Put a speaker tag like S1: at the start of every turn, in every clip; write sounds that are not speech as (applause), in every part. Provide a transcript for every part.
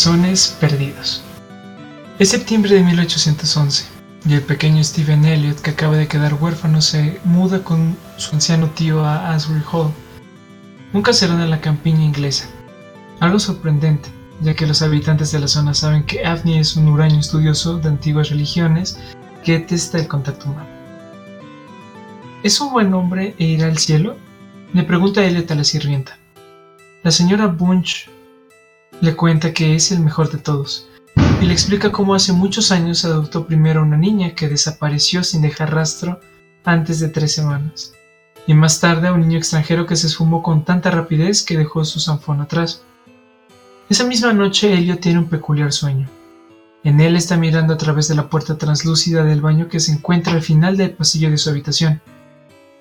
S1: Corazones perdidos. Es septiembre de 1811 y el pequeño Stephen Elliot, que acaba de quedar huérfano, se muda con su anciano tío a Asbury Hall, un caserón en la campiña inglesa. Algo sorprendente, ya que los habitantes de la zona saben que Avni es un huraño estudioso de antiguas religiones que detesta el contacto humano. ¿Es un buen hombre e irá al cielo? Le pregunta Elliot a la sirvienta. La señora Bunch le cuenta que es el mejor de todos y le explica cómo hace muchos años adoptó primero a una niña que desapareció sin dejar rastro antes de tres semanas, y más tarde a un niño extranjero que se esfumó con tanta rapidez que dejó su zanfón atrás. Esa misma noche Elio tiene un peculiar sueño. En él está mirando a través de la puerta translúcida del baño que se encuentra al final del pasillo de su habitación.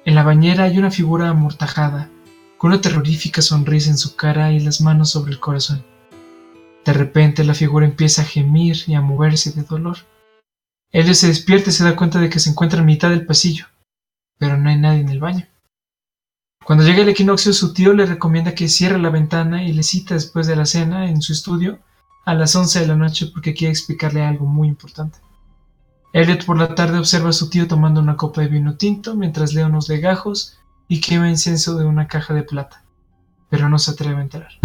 S1: En la bañera hay una figura amortajada, con una terrorífica sonrisa en su cara y las manos sobre el corazón. De repente la figura empieza a gemir y a moverse de dolor. Elio se despierta y se da cuenta de que se encuentra en mitad del pasillo, pero no hay nadie en el baño. Cuando llega el equinoccio, su tío le recomienda que cierre la ventana y le cita después de la cena en su estudio a las 11 de la noche porque quiere explicarle algo muy importante. Elliot por la tarde observa a su tío tomando una copa de vino tinto mientras lee unos legajos y quema incienso de una caja de plata, pero no se atreve a entrar.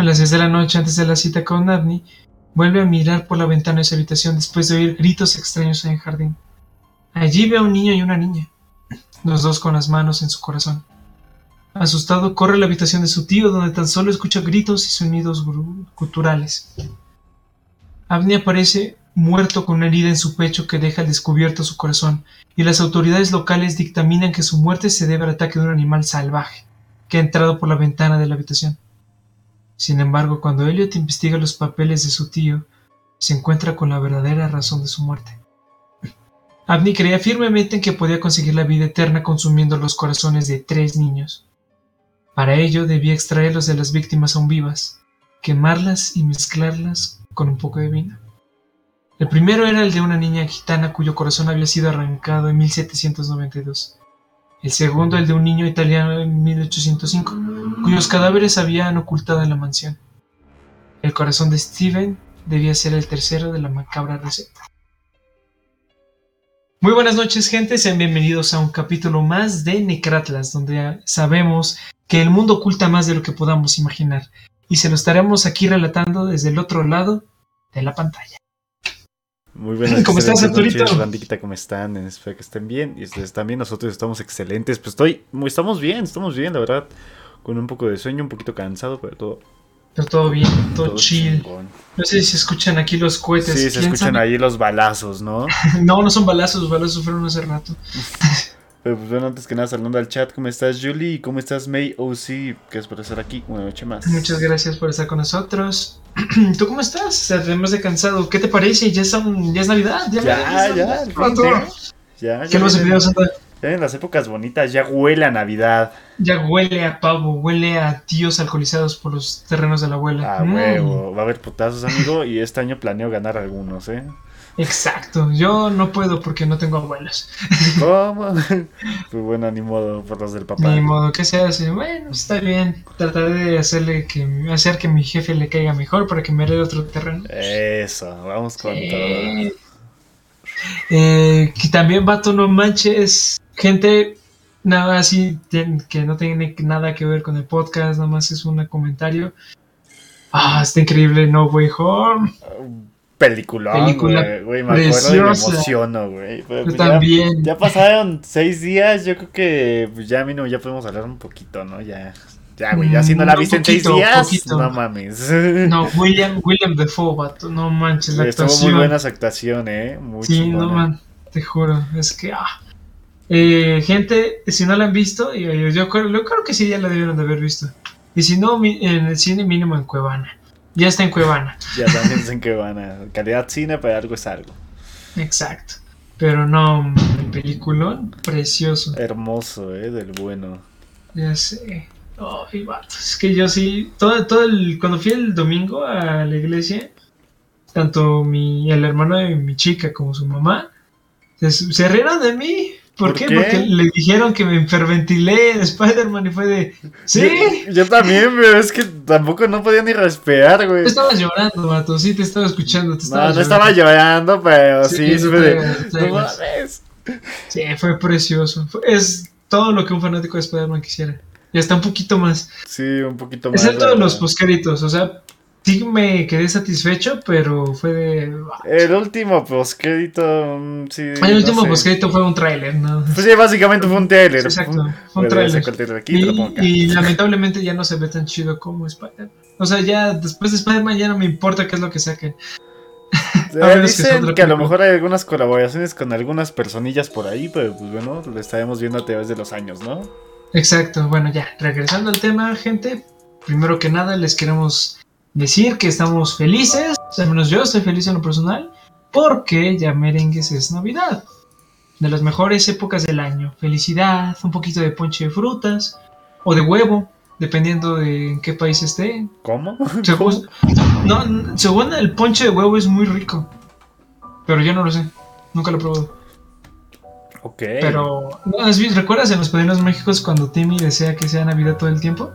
S1: A las 6 de la noche antes de la cita con Abney, vuelve a mirar por la ventana de su habitación después de oír gritos extraños en el jardín. Allí ve a un niño y una niña, los dos con las manos en su corazón. Asustado, corre a la habitación de su tío, donde tan solo escucha gritos y sonidos guturales. Abney aparece muerto con una herida en su pecho que deja descubierto su corazón, y las autoridades locales dictaminan que su muerte se debe al ataque de un animal salvaje que ha entrado por la ventana de la habitación. Sin embargo, cuando Elliot investiga los papeles de su tío, se encuentra con la verdadera razón de su muerte. Abney creía firmemente en que podía conseguir la vida eterna consumiendo los corazones de tres niños. Para ello debía extraerlos de las víctimas aún vivas, quemarlas y mezclarlas con un poco de vino. El primero era el de una niña gitana cuyo corazón había sido arrancado en 1792 el segundo el de un niño italiano en 1805, cuyos cadáveres habían ocultado en la mansión. El corazón de Steven debía ser el tercero de la macabra receta. Muy buenas noches gente, sean bienvenidos a un capítulo más de Necratlas, donde sabemos que el mundo oculta más de lo que podamos imaginar, y se lo estaremos aquí relatando desde el otro lado de la pantalla.
S2: Muy buenas (laughs)
S1: ¿Cómo estás, Arturito?
S2: bandita, ¿cómo están? Espero que estén bien. Y ustedes también, nosotros estamos excelentes. Pues estoy, estamos bien, estamos bien, la verdad. Con un poco de sueño, un poquito cansado, pero todo.
S1: Pero todo bien, todo, chill. No sé si se escuchan aquí los cohetes.
S2: Sí, se escuchan ahí los balazos, ¿no? (laughs)
S1: no, no son balazos, los balazos fueron hace rato. (laughs)
S2: Pero pues bueno, antes que nada, saludando al chat, ¿cómo estás Julie? ¿Y cómo estás May OC? es por estar aquí una noche más.
S1: Muchas gracias por estar con nosotros. (clears throat) ¿Tú cómo estás? Además de cansado, ¿qué te parece? ¿Ya, son, ya es Navidad?
S2: Ya, ya, ya.
S1: ya, ¿Qué más Santa?
S2: Ya en las épocas bonitas, ya huele a Navidad.
S1: Ya huele a pavo, huele a tíos alcoholizados por los terrenos de la abuela.
S2: Ah, huevo, va a haber putazos, amigo, y este año planeo ganar algunos, ¿eh?
S1: Exacto, yo no puedo porque no tengo abuelos. (laughs)
S2: ¿Cómo? (laughs) pues bueno, ni modo, por los del papá.
S1: Ni modo, ¿qué se hace? Bueno, está bien. Trataré de hacerle que, hacer que mi jefe le caiga mejor para que me dé otro terreno.
S2: Eso, vamos con todo.
S1: Eh, que también, vato, no manches. Gente, nada así que no tiene nada que ver con el podcast, nada más es un comentario. Ah, está increíble No Way Home.
S2: Película, güey, me acuerdo y me emociono, güey.
S1: Pues también.
S2: Ya, pasaron seis días, yo creo que pues ya, mí no, ya podemos hablar un poquito, ¿no? Ya, ya, güey, ya si no la mm, viste en seis días, no mames.
S1: No, William, William Defoe, vato, no manches, la
S2: Estuvo
S1: actuación.
S2: muy buena esa actuación, eh, muy
S1: Sí, no man, te juro, es que, ah. Eh, gente, si no la han visto, yo, yo, creo, yo creo que sí ya la debieron de haber visto. Y si no, en el cine mínimo en Cuevana. Ya está en Cuevana. (laughs)
S2: Ya también está en Cuevana. Calidad cine, pero algo es algo.
S1: Exacto. Pero no, el peliculón, precioso.
S2: Hermoso, eh, del bueno.
S1: Ya sé. es que yo sí, todo, todo el, cuando fui el domingo a la iglesia, tanto mi, el hermano de mi chica como su mamá, se, se rieron de mí, ¿Por, qué? Porque le dijeron que me hiperventilé en Spider-Man y fue de. ¡Sí!
S2: Yo, también, (laughs) pero es que tampoco no podía ni respirar, güey.
S1: Tú estabas llorando, vato. Sí, te estaba escuchando. Te
S2: no, no estaba llorando, pero sí, sí fue de. No
S1: Sí, fue precioso. Es todo lo que un fanático de Spider-Man quisiera. Y hasta un poquito más.
S2: Sí, un poquito más.
S1: Excepto los poscaritos, o sea, sí me quedé satisfecho, pero fue de...
S2: El último postcrédito, mm, sí.
S1: El último postcrédito fue un tráiler, ¿no?
S2: Pues sí, básicamente fue un tráiler.
S1: Exacto, fue un tráiler. Y, y, lamentablemente ya no se ve tan chido como Spider-Man. O sea, ya después de Spider-Man ya no me importa qué es lo que saquen. (laughs)
S2: Eh, dicen que, a lo mejor hay algunas colaboraciones con algunas personillas por ahí, pero pues bueno, lo estaremos viendo a través de los años, ¿no?
S1: Exacto, bueno ya, regresando al tema, gente, primero que nada les queremos decir que estamos felices, al menos yo estoy feliz en lo personal, porque ya merengues es Navidad. De las mejores épocas del año. Felicidad, un poquito de ponche de frutas o de huevo, dependiendo de en qué país esté.
S2: ¿Cómo? (laughs)
S1: Según, No, según el ponche de huevo es muy rico. Pero yo no lo sé. Nunca lo he probado.
S2: Ok.
S1: Pero, ¿recuerdas en los Padrinos Méxicos cuando Timmy desea que sea Navidad todo el tiempo?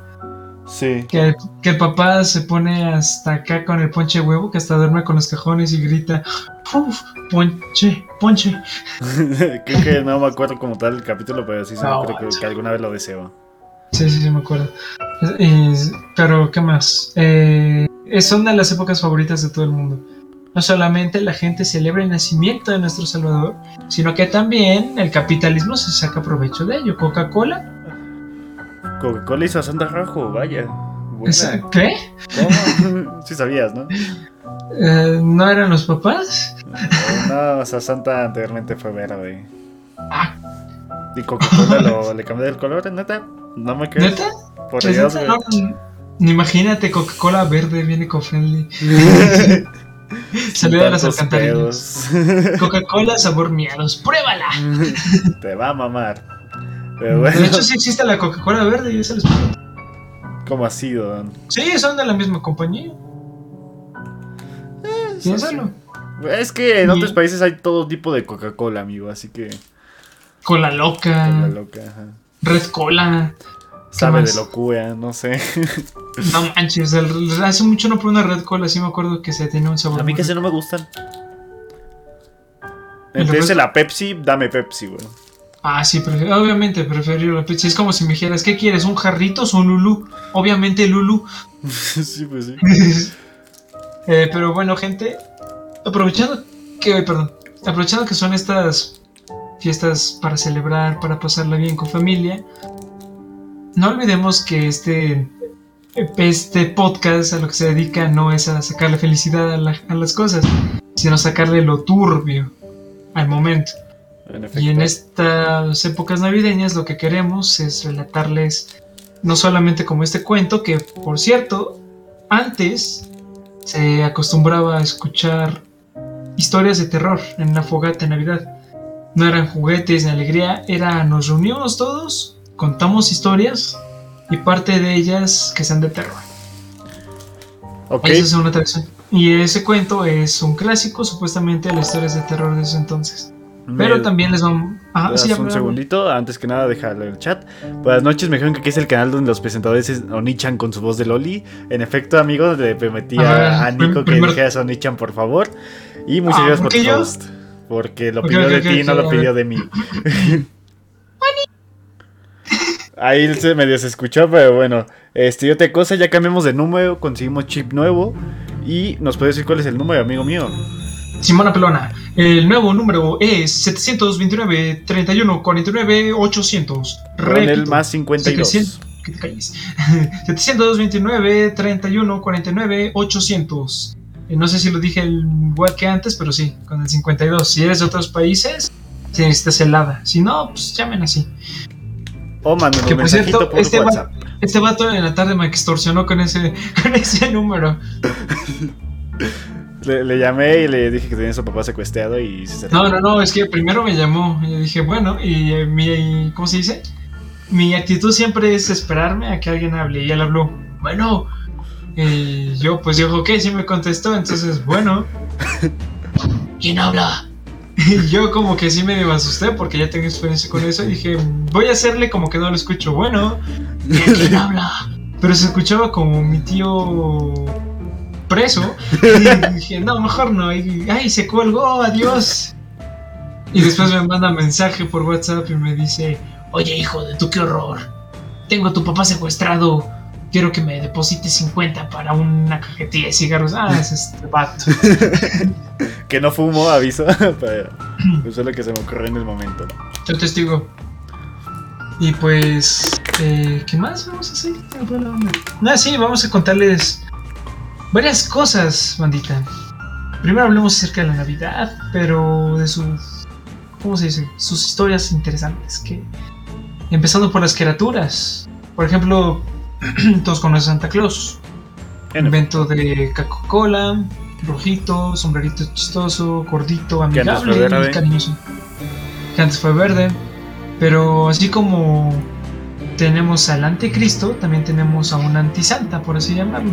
S2: Sí.
S1: Que, que, el papá se pone hasta acá con el ponche huevo, que hasta duerme con los cajones y grita, ¡Uf! Ponche, ponche. (laughs)
S2: creo que no me acuerdo como tal el capítulo, pero sí, creo que, alguna vez lo deseo.
S1: Sí, sí, sí, me acuerdo. pero, ¿qué más? Eh, son de las épocas favoritas de todo el mundo. No solamente la gente celebra el nacimiento de nuestro Salvador, sino que también el capitalismo se saca provecho de ello. Coca-Cola
S2: Coca-Cola hizo a Santa Rajo, vaya.
S1: ¿Qué?
S2: ¿Cómo? (laughs) sí sabías, ¿no?
S1: Eh, ¿No eran los papás?
S2: No, o sea, Santa anteriormente fue verde. Ah. ¿Y Coca-Cola (laughs) le cambió el color, neta? ¿No me crees?
S1: ¿Neta? Por pues Dios, no, Imagínate, Coca-Cola verde viene con-friendly. (laughs) Salió de las alcantarillas. Coca-Cola sabor miados, pruébala.
S2: Te va a mamar.
S1: De hecho, sí existe la Coca-Cola verde y esa les
S2: ¿Cómo ha sido?
S1: Sí, son de la misma compañía. Eh, Piénsalo.
S2: Es que en otros países hay todo tipo de Coca-Cola, amigo, así que.
S1: Cola loca.
S2: Cola loca, ajá.
S1: Red Cola.
S2: Sabe de locura, no sé. (laughs)
S1: No manches, hace mucho no probé una Red Cola, sí me acuerdo que se tenía un sabor.
S2: A mí casi no me gustan. Entonces la Pepsi, dame Pepsi, güey.
S1: Ah, sí, obviamente prefiero la pizza. Es como si me dijeras, ¿qué quieres? ¿Un jarrito o un Lulu? Obviamente Lulu. (laughs)
S2: sí, pues sí. (laughs)
S1: Eh, pero bueno, gente, aprovechando que, perdón, aprovechando que son estas fiestas para celebrar, para pasarla bien con familia, no olvidemos que este, este podcast a lo que se dedica no es a sacarle felicidad a las cosas, sino a sacarle lo turbio al momento y en estas épocas navideñas lo que queremos es relatarles no solamente como este cuento, que por cierto, antes se acostumbraba a escuchar historias de terror en la fogata de Navidad. No eran juguetes ni alegría, era nos reunimos todos, contamos historias y parte de ellas que sean de terror.
S2: Okay.
S1: Esa es una tradición. Y ese cuento es un clásico supuestamente de las historias de terror de ese entonces. Pero también les vamos.
S2: Ah, sí, un segundito, antes que nada, déjalo en el chat. Buenas noches, me dijeron que aquí es el canal donde los presentadores es Onichan con su voz de Loli. En efecto, amigos, le prometí a, Nico que dijeras Onichan, por favor. Y muchas ah, gracias por tu host. Porque lo pidió de ti, no lo pidió de mí. (laughs) (laughs) Ahí se medio se escuchó, pero bueno. Este, yo te cosa, ya cambiamos de número, conseguimos chip nuevo. Y nos puede decir cuál es el número, amigo mío.
S1: Simona Pelona. El nuevo número es 729 31 49 800.
S2: Con el más 52.
S1: 729 31 49 800. No sé si lo dije igual que antes, pero sí, con el 52. Si eres de otros países, si necesitas helada. Si no, pues llamen así.
S2: O manden un mensajito por
S1: este
S2: WhatsApp.
S1: este vato en la tarde me extorsionó con ese, (laughs) con ese número. (laughs)
S2: Le, llamé y le dije que tenía a su papá secuestrado y se
S1: No, no, no, es que primero me llamó y dije, bueno, y eh, mi, ¿cómo se dice? Mi actitud siempre es esperarme a que alguien hable y él habló, bueno, y yo pues dijo, ok, sí me contestó, entonces, bueno. (laughs) ¿Quién habla? (laughs) Y yo como que sí me asusté porque ya tengo experiencia con eso y dije, voy a hacerle como que no lo escucho. Bueno, (laughs) ¿quién habla? Pero se escuchaba como mi tío preso. Y (laughs) dije, no, mejor no. Y, ay, se colgó, adiós. Y después me manda mensaje por WhatsApp y me dice, oye hijo de tu qué horror. Tengo a tu papá secuestrado quiero que me deposites 50 para una cajetilla de cigarros. Ah, es este vato. (laughs)
S2: que no fumo, aviso. (laughs) Pero (clears throat) eso es lo que se me ocurrió en el momento.
S1: Yo testigo. Y pues, eh, ¿qué más vamos a hacer? Nada, sí, vamos a contarles varias cosas, bandita. Primero hablemos acerca de la Navidad, pero de sus, ¿cómo se dice? Sus historias interesantes. Que, empezando por las criaturas. Por ejemplo, (clears throat) Todos conocen Santa Claus. Invento de Coca-Cola, rojito, sombrerito chistoso, gordito, amigable y cariñoso. Que antes fue verde. Pero así como tenemos al anticristo, también tenemos a un antisanta, por así llamarlo.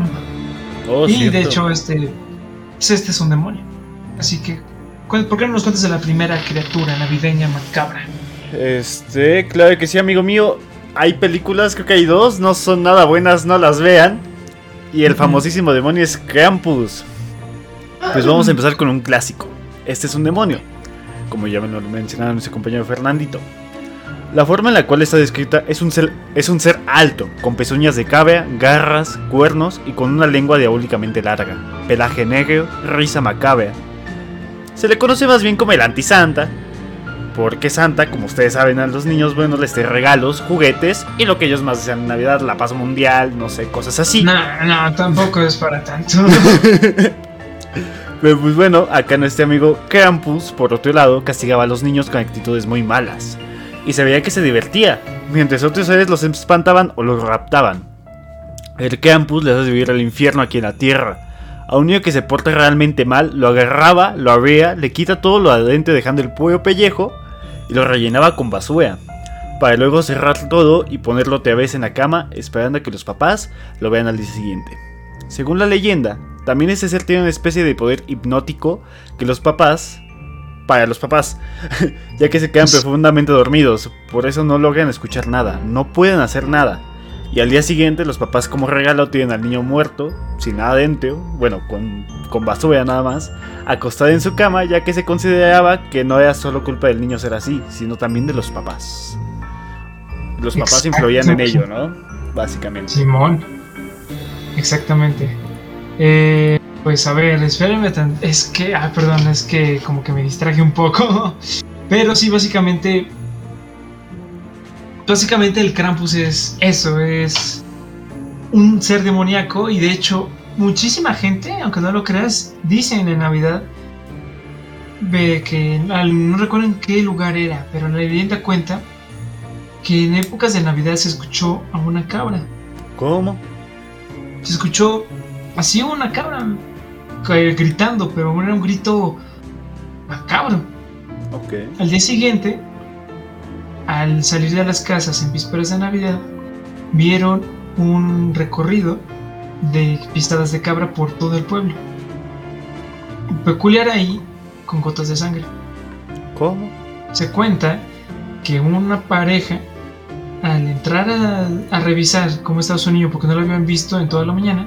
S1: Oh, y de hecho, este, pues este es un demonio. Así que, ¿por qué no nos cuentas de la primera criatura navideña macabra?
S2: Este, claro que sí, amigo mío hay películas, creo que hay dos, no son nada buenas, no las vean. Y el famosísimo demonio es Krampus. Pues vamos a empezar con un clásico. Este es un demonio, como ya me lo mencionaba nuestro compañero Fernandito. La forma en la cual está descrita es un, ser, es un ser alto, con pezuñas de cabra, garras, cuernos y con una lengua diabólicamente larga, pelaje negro, risa macabra. Se le conoce más bien como el antisanta, porque Santa, como ustedes saben, a los niños, bueno, les trae regalos, juguetes y lo que ellos más desean en Navidad, la paz mundial, no sé, cosas así.
S1: No, no, tampoco es para tanto. (laughs)
S2: Pero pues bueno, acá nuestro amigo Krampus, por otro lado, castigaba a los niños con actitudes muy malas. Y se veía que se divertía, mientras otros seres los espantaban o los raptaban. El Krampus les hace vivir el infierno aquí en la tierra. A un niño que se porta realmente mal, lo agarraba, lo abría, le quita todo lo adentro dejando el pollo pellejo y lo rellenaba con basura, para luego cerrar todo y ponerlo otra vez en la cama esperando a que los papás lo vean al día siguiente. Según la leyenda, también ese ser tiene una especie de poder hipnótico que los papás, para los papás, (laughs) ya que se quedan profundamente dormidos, por eso no logran escuchar nada, no pueden hacer nada. Y al día siguiente los papás como regalo tienen al niño muerto, sin nada dentro, bueno, con, con basura nada más, acostado en su cama ya que se consideraba que no era solo culpa del niño ser así, sino también de los papás. Los papás influían en ello, ¿no? Básicamente.
S1: Simón. Exactamente. Eh, pues a ver, espérenme. Es que, ah, perdón, es que como que me distraje un poco. (laughs) Pero sí, básicamente Básicamente el Krampus es eso, es un ser demoníaco y de hecho muchísima gente, aunque no lo creas, dicen en Navidad ve que no recuerdo en qué lugar era, pero la leyenda cuenta que en épocas de Navidad se escuchó a una cabra.
S2: ¿Cómo?
S1: Se escuchó así una cabra gritando, pero era un grito macabro.
S2: Okay.
S1: Al día siguiente al salir de las casas en vísperas de Navidad, vieron un recorrido de pistadas de cabra por todo el pueblo. Peculiar ahí, con gotas de sangre.
S2: ¿Cómo?
S1: Se cuenta que una pareja, al entrar a, revisar cómo estaba su niño, porque no lo habían visto en toda la mañana,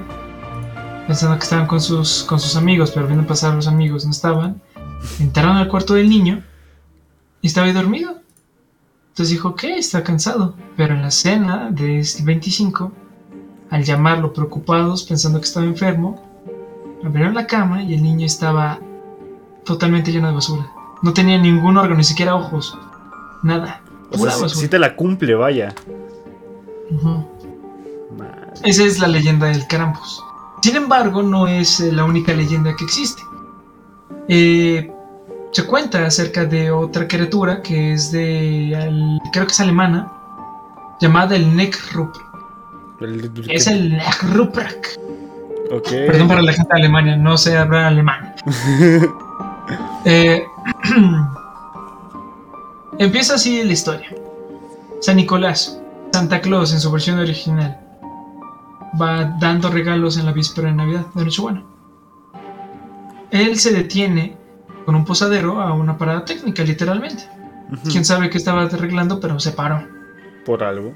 S1: pensando que estaban con sus, con sus amigos, pero viendo pasar los amigos, no estaban, entraron al cuarto del niño y estaba ahí dormido. Entonces dijo que está cansado, pero en la cena de 25, al llamarlo preocupados pensando que estaba enfermo, abrieron la cama y el niño estaba totalmente lleno de basura. No tenía ningún órgano, ni siquiera ojos, nada.
S2: O sea, Si, te la cumple, vaya.
S1: Esa es la leyenda del Krampus. Sin embargo, no es la única leyenda que existe. Eh, se cuenta acerca de otra criatura que es de, creo que es alemana, llamada el Neckrup. Es el Neckruprak.
S2: Okay.
S1: Perdón para la gente de Alemania, no sé hablar alemán. (laughs) Eh, (clears throat) empieza así la historia. San Nicolás, Santa Claus en su versión original, va dando regalos en la víspera de Navidad, de Nochebuena. Él se detiene con un posadero a una parada técnica, literalmente. Quién sabe qué estaba arreglando, pero se paró.
S2: Por algo.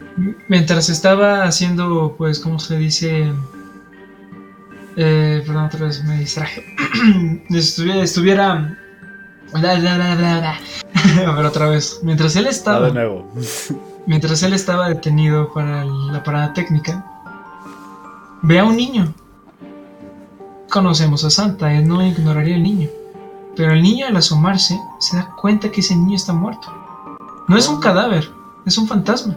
S1: Mientras estaba haciendo, pues, ¿cómo se dice? Eh, perdón, otra vez me distraje. (clears throat) estuviera. estuviera... (laughs) a ver, otra vez. Mientras él estaba.
S2: de nuevo. (laughs)
S1: mientras él estaba detenido para la parada técnica, ve a un niño. Conocemos a Santa, él no ignoraría al niño. Pero el niño al asomarse se da cuenta que ese niño está muerto. No es un cadáver, es un fantasma.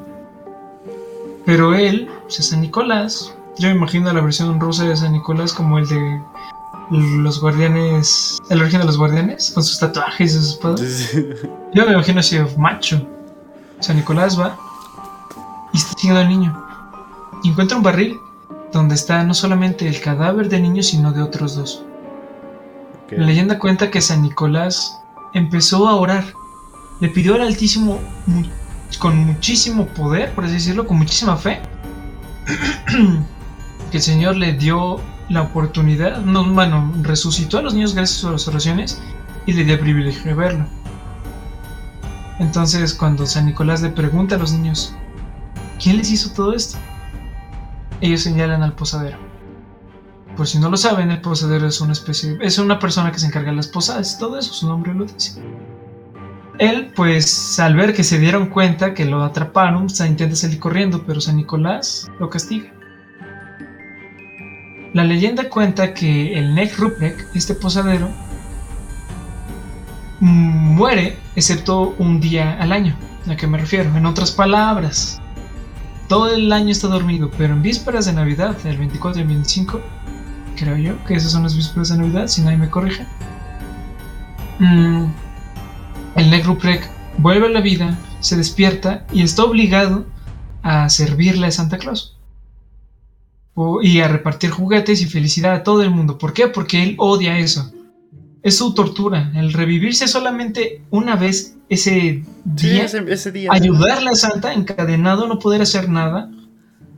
S1: Pero él, pues, es San Nicolás. Yo me imagino la versión rusa de San Nicolás como el de los guardianes. El origen de los guardianes, con sus tatuajes y sus espadas. Yo me imagino así, macho. San Nicolás va y está siguiendo al niño. Y encuentra un barril donde está no solamente el cadáver del niño, sino de otros dos. La leyenda cuenta que San Nicolás empezó a orar. Le pidió al Altísimo con muchísimo poder, por así decirlo, con muchísima fe, (clears throat) que el Señor le dio la oportunidad, no, bueno, resucitó a los niños gracias a las oraciones y le dio el privilegio de verlo. Entonces, cuando San Nicolás le pregunta a los niños, ¿quién les hizo todo esto? Ellos señalan al posadero. Por si no lo saben, el posadero es una especie, es una persona que se encarga de las posadas, todo eso, su nombre lo dice. Él, pues, al ver que se dieron cuenta que lo atraparon, intenta salir corriendo, pero San Nicolás lo castiga. La leyenda cuenta que el Nek Ruprek, este posadero, muere excepto un día al año. ¿A qué me refiero? En otras palabras, todo el año está dormido, pero en vísperas de Navidad, el 24 y el 25, creo yo que esas son las vísperas de Navidad, si nadie me corrige. Mm, el Negruprek vuelve a la vida, se despierta y está obligado a servirle a Santa Claus. y a repartir juguetes y felicidad a todo el mundo. ¿Por qué? Porque él odia eso. Es su tortura, el revivirse solamente una vez ese día, ayudarle a Santa encadenado, no poder hacer nada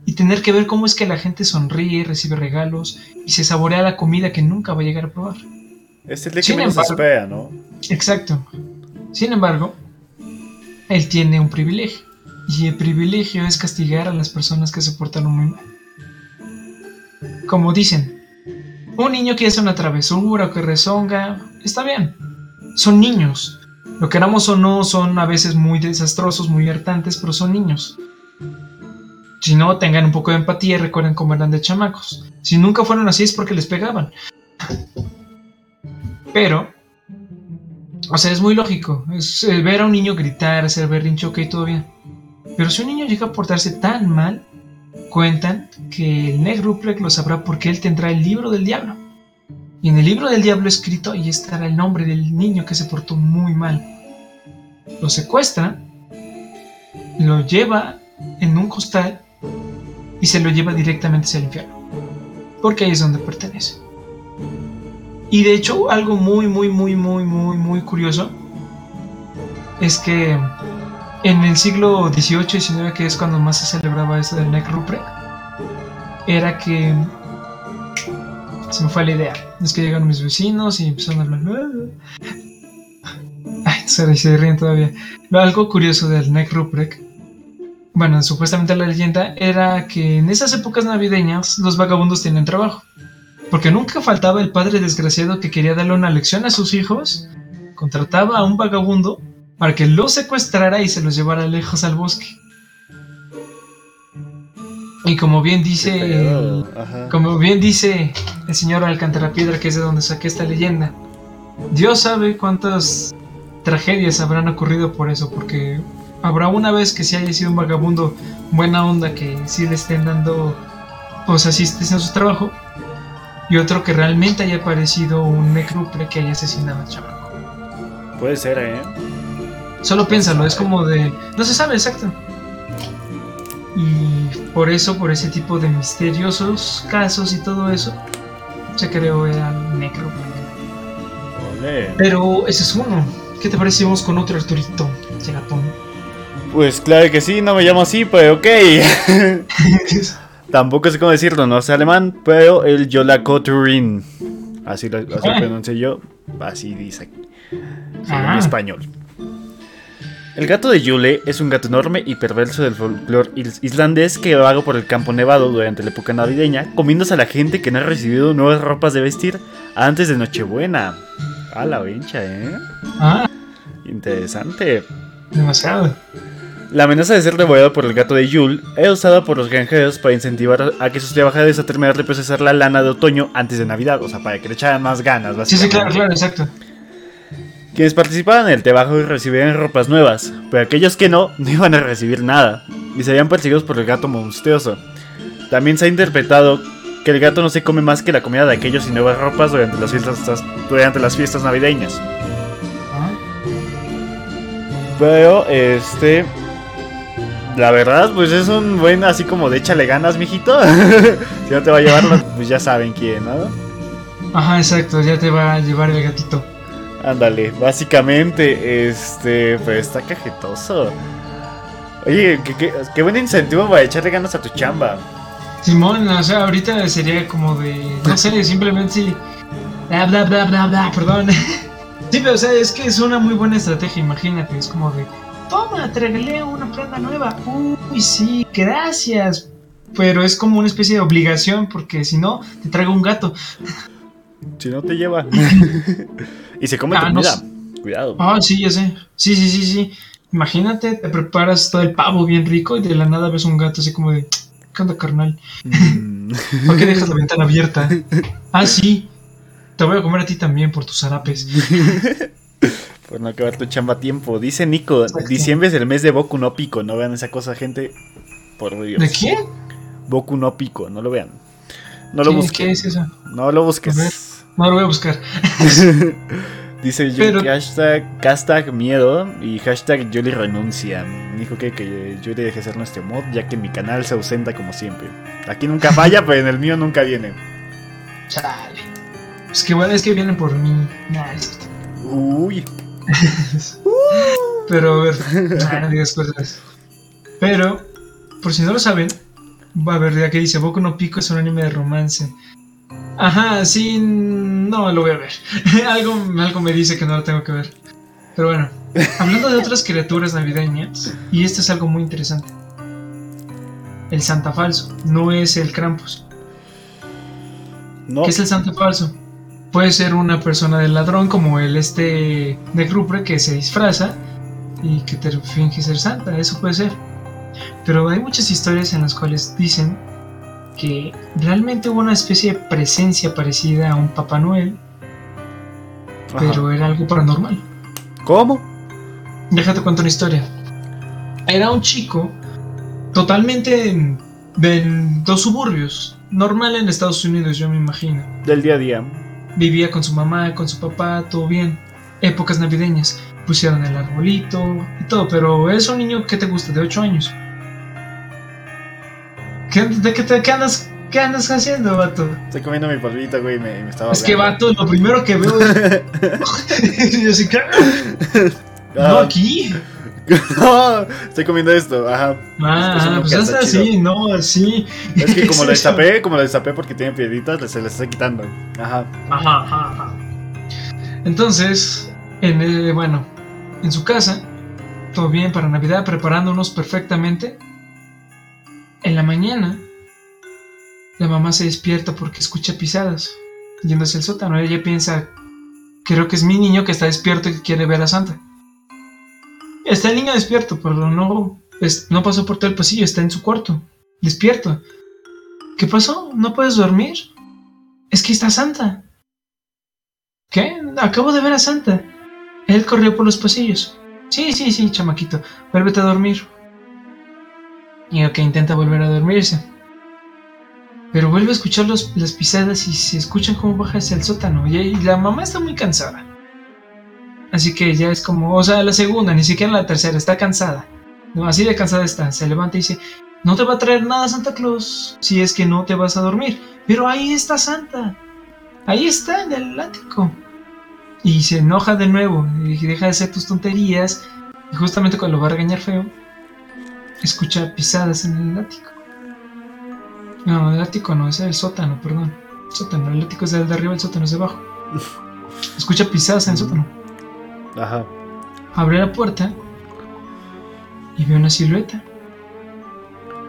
S1: y tener que ver cómo es que la gente sonríe, recibe regalos y se saborea la comida que nunca va a llegar a probar.
S2: Es el de que menos espera, ¿no?
S1: Exacto. Sin embargo, él tiene un privilegio. Y el privilegio es castigar a las personas que se portan muy mal. Como dicen, un niño que hace una travesura o que rezonga, está bien. Son niños. Lo queramos o no, son a veces muy desastrosos, muy hartantes, pero son niños. Si no, tengan un poco de empatía y recuerden cómo eran de chamacos. Si nunca fueron así es porque les pegaban. Pero, o sea, es muy lógico. Es, eh, ver a un niño gritar, hacer berrincho, ok, todo bien. Pero si un niño llega a portarse tan mal, cuentan que el Negruplek lo sabrá porque él tendrá el libro del diablo. Y en el libro del diablo escrito ahí estará el nombre del niño que se portó muy mal. Lo secuestra, lo lleva en un costal y se lo lleva directamente hacia el infierno. Porque ahí es donde pertenece. Y de hecho, algo muy, muy, muy, muy, muy, muy curioso es que en el siglo XVIII y XIX, que es cuando más se celebraba esto del Neck era que se me fue la idea. Es que llegaron mis vecinos y empezaron a hablar. Ay, se ríen todavía. Algo curioso del Neck Ruprecht bueno, supuestamente la leyenda era que en esas épocas navideñas los vagabundos tenían trabajo. Porque nunca faltaba el padre desgraciado que quería darle una lección a sus hijos, contrataba a un vagabundo para que los secuestrara y se los llevara lejos al bosque. Y como bien dice, como bien dice el señor Alcantara Piedra, que es de donde saqué esta leyenda, Dios sabe cuántas tragedias habrán ocurrido por eso, porque habrá una vez que si haya sido un vagabundo buena onda que sí le estén dando, o sea, sí esté haciendo su trabajo, y otro que realmente haya aparecido un necruple que haya asesinado al chamaco.
S2: Puede ser, ¿eh?
S1: Solo piénsalo, es como de... No se sabe exacto. Y por eso, por ese tipo de misteriosos casos y todo eso, se creó el necruple. Pero ese es uno. ¿Qué te parecemos con otro Arturito?
S2: Pues claro que sí, no me llamo así, pero ok. (laughs) Tampoco sé cómo decirlo, no sé alemán, pero el Yolakoturin. Así lo, así pronuncio yo, así dice. en ah. español. El gato de Yule es un gato enorme y perverso del folclore islandés que vaga por el campo nevado durante la época navideña, comiéndose a la gente que no ha recibido nuevas ropas de vestir antes de Nochebuena. A la vencha, ¿eh? Ah. Interesante.
S1: Demasiado.
S2: La amenaza de ser devorado por el gato de Yule es usada por los granjeros para incentivar a que sus trabajadores a terminar de procesar la lana de otoño antes de Navidad, o sea, para que le echaran más ganas.
S1: Sí, sí, claro, claro, exacto.
S2: Quienes participaban en el trabajo recibían ropas nuevas, pero aquellos que no, no iban a recibir nada, y serían perseguidos por el gato monstruoso. También se ha interpretado que el gato no se come más que la comida de aquellos sin nuevas ropas durante las fiestas, durante las fiestas navideñas. Pero, este... La verdad, pues es un buen así como de échale ganas, mijito. (laughs) si no te va a llevar, pues ya saben quién, ¿no?
S1: Ajá, exacto, ya te va a llevar el gatito.
S2: Ándale, básicamente, este, pues está cajetoso. Oye, qué, buen incentivo para echarle ganas a tu chamba.
S1: Simón, o sea, ahorita sería como de, no sé, simplemente sí, bla, bla, bla, bla, bla, perdón. (laughs) sí, pero o sea, es que es una muy buena estrategia, imagínate, es como de, toma, te regalé una prenda nueva. Uy, sí, gracias. Pero es como una especie de obligación, porque si no, te traigo un gato.
S2: Si no te lleva. (laughs) y se come ah, tu comida. Cuidado.
S1: Ah, sí, ya sé. Sí, sí, sí, sí. Imagínate, te preparas todo el pavo bien rico y de la nada ves un gato así como de. ¿Qué onda, carnal? Mm. (laughs) ¿Por qué dejas la ventana abierta? (laughs) Ah, sí. Te voy a comer a ti también por tus zarapes.
S2: por no acabar tu chamba a tiempo. Dice Nico, diciembre es el mes de Boku no Pico. No vean esa cosa, gente. Por Dios.
S1: ¿De quién?
S2: Boku no Pico, no lo vean. No lo busques.
S1: ¿Qué es eso?
S2: No lo busques.
S1: No lo voy a buscar. (laughs)
S2: Dice Pero... hashtag, hashtag miedo y hashtag Yuli renuncia. Dijo que, que Yuli deje ser nuestro mod, ya que mi canal se ausenta como siempre. Aquí nunca falla, (laughs) pero en el mío nunca viene.
S1: Chale. Es que bueno, es que vienen por mí. Nah,
S2: Uy. (laughs)
S1: Pero a ver, no digas cosas. Pero, por si no lo saben, a ver, ya que dice Boku no Pico es un anime de romance. Ajá, sí, no lo voy a ver. (laughs) algo, algo me dice que no lo tengo que ver. Pero bueno, hablando de otras criaturas navideñas, y esto es algo muy interesante. El Santa Falso, no es el Krampus. No. ¿Qué es el Santa Falso? Puede ser una persona del ladrón como el este de Grupre que se disfraza y que te finge ser santa, eso puede ser. Pero hay muchas historias en las cuales dicen que realmente hubo una especie de presencia parecida a un Papá Noel, pero era algo paranormal.
S2: ¿Cómo?
S1: Déjate cuento una historia. Era un chico totalmente de dos suburbios, normal en Estados Unidos, yo me imagino.
S2: Del día a día.
S1: Vivía con su mamá, con su papá, todo bien. Épocas navideñas, pusieron el arbolito y todo, pero es un niño que te gusta, de 8 años. ¿Qué, de qué, te, qué, andas, qué andas haciendo, vato?
S2: Estoy comiendo mi polvito, güey, me, me estaba.
S1: Es que, vato, lo primero que veo es. (laughs) (laughs) yo sí que. Ah. No, aquí. (laughs)
S2: no, estoy comiendo esto, ajá.
S1: Ah, pues es así, no, así.
S2: Es que como lo destapé, como lo destapé porque tiene piedritas, se le está quitando. Ajá.
S1: Ajá, ajá, ajá. Entonces, en el, bueno, en su casa, todo bien para Navidad, preparándonos perfectamente. En la mañana, la mamá se despierta porque escucha pisadas yendo hacia el sótano. Ella piensa, creo que es mi niño que está despierto y que quiere ver a Santa. Está el niño despierto, pero no, no pasó por todo el pasillo, está en su cuarto, despierto. ¿Qué pasó? ¿No puedes dormir? Es que está Santa. ¿Qué? Acabo de ver a Santa. Él corrió por los pasillos. Sí, sí, sí, chamaquito, vuélvete a dormir. Y ok, intenta volver a dormirse. Pero vuelve a escuchar las pisadas y se escuchan cómo baja hacia el sótano. Y, la mamá está muy cansada. Así que ya es como, o sea, la segunda, ni siquiera la tercera, está cansada. No, así de cansada está. Se levanta y dice, no te va a traer nada Santa Claus si es que no te vas a dormir. Pero ahí está Santa. Ahí está, en el ático. Y se enoja de nuevo y deja de hacer tus tonterías. Y justamente cuando lo va a regañar feo, escucha pisadas en el ático. No, el ático no, es el sótano, perdón. El sótano, el ático es el de arriba, el sótano es de abajo. (laughs) Escucha pisadas en el sótano.
S2: Ajá.
S1: Abre la puerta y ve una silueta.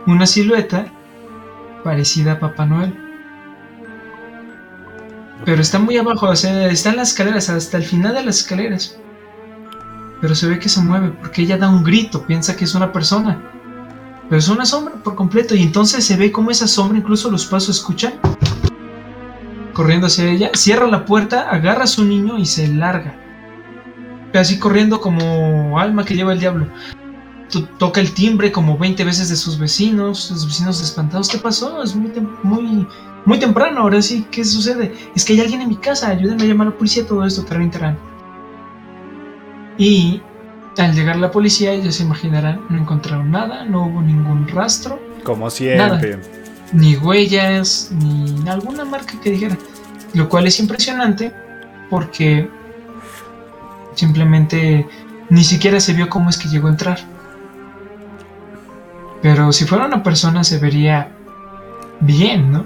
S1: Una silueta parecida a Papá Noel. Pero está muy abajo, o sea, está en las escaleras, hasta el final de las escaleras. Pero se ve que se mueve porque ella da un grito, piensa que es una persona. Pero es una sombra por completo y entonces se ve como esa sombra, incluso los pasos escuchan. Corriendo hacia ella, cierra la puerta, agarra a su niño y se larga. Así corriendo como alma que lleva el diablo. toca el timbre como 20 veces de sus vecinos, sus vecinos espantados. ¿Qué pasó? Es muy, muy, muy temprano, ahora sí, ¿qué sucede? Es que hay alguien en mi casa, ayúdenme a llamar a la policía, todo esto, terán, terán. Y al llegar la policía, ellos se imaginarán, no encontraron nada, no hubo ningún rastro.
S2: Como siempre.
S1: Ni huellas, ni alguna marca que dijera. Lo cual es impresionante porque simplemente ni siquiera se vio cómo es que llegó a entrar. Pero si fuera una persona se vería bien, ¿no?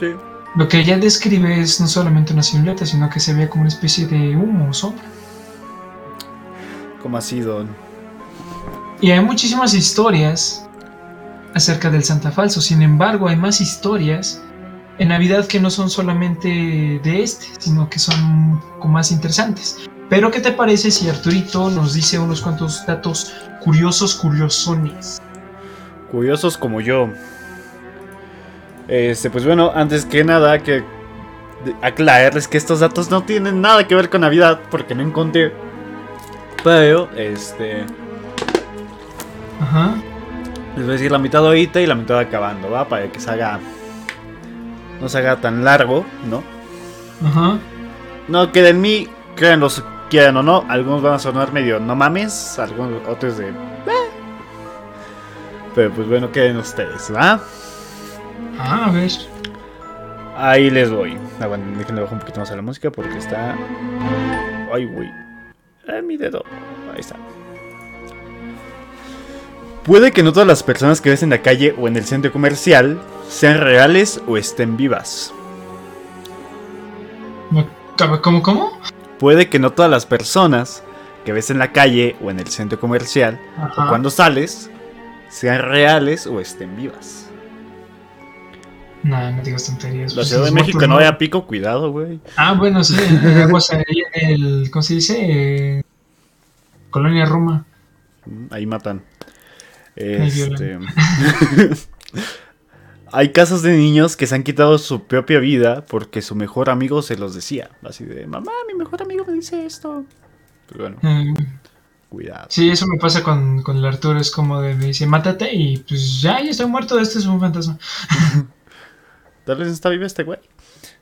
S2: Sí.
S1: Lo que ella describe es no solamente una silueta, sino que se ve como una especie de humo o sombra.
S2: ¿Cómo así, Don?
S1: Y hay muchísimas historias acerca del Santa Falso. Sin embargo, hay más historias en Navidad que no son solamente de este, sino que son un poco más interesantes. Pero, ¿qué te parece si Arturito nos dice unos cuantos datos curiosos, curiosones?
S2: Curiosos como yo. Este, pues bueno, antes que nada, que aclararles que estos datos no tienen nada que ver con Navidad, porque no encontré pero, este.
S1: Ajá.
S2: Les voy a decir la mitad ahorita y la mitad acabando, ¿va? Para que se haga. No se haga tan largo, ¿no?
S1: Ajá.
S2: No queden en mí, créanlos, quieran o no. Algunos van a sonar medio no mames, algunos otros de. Eh". Pero pues bueno, queden ustedes, ¿va?
S1: Ah, a ver.
S2: Ahí les voy. Ah, bueno, déjenle bajar un poquito más a la música porque está. Ay, güey. Eh, mi dedo. Ahí está. Puede que no todas las personas que ves en la calle o en el centro comercial sean reales o estén vivas.
S1: ¿Cómo, cómo?
S2: Puede que no todas las personas que ves en la calle o en el centro comercial o cuando sales sean reales o estén vivas.
S1: No, no digas tonterías.
S2: La pues Ciudad de México no vaya pico, cuidado, güey.
S1: Ah, bueno, sí. el, ¿Cómo se dice? Colonia Roma.
S2: Mm, ahí matan. Este... (laughs) Hay casos de niños que se han quitado su propia vida porque su mejor amigo se los decía. Así de, mamá, mi mejor amigo me dice esto. Pues bueno, mm. cuidado.
S1: Sí, eso me pasa con, con el Arturo. Es como de, me dice, mátate y pues ya, ya estoy muerto. Este es un fantasma. (laughs)
S2: Tal vez está vivo este güey.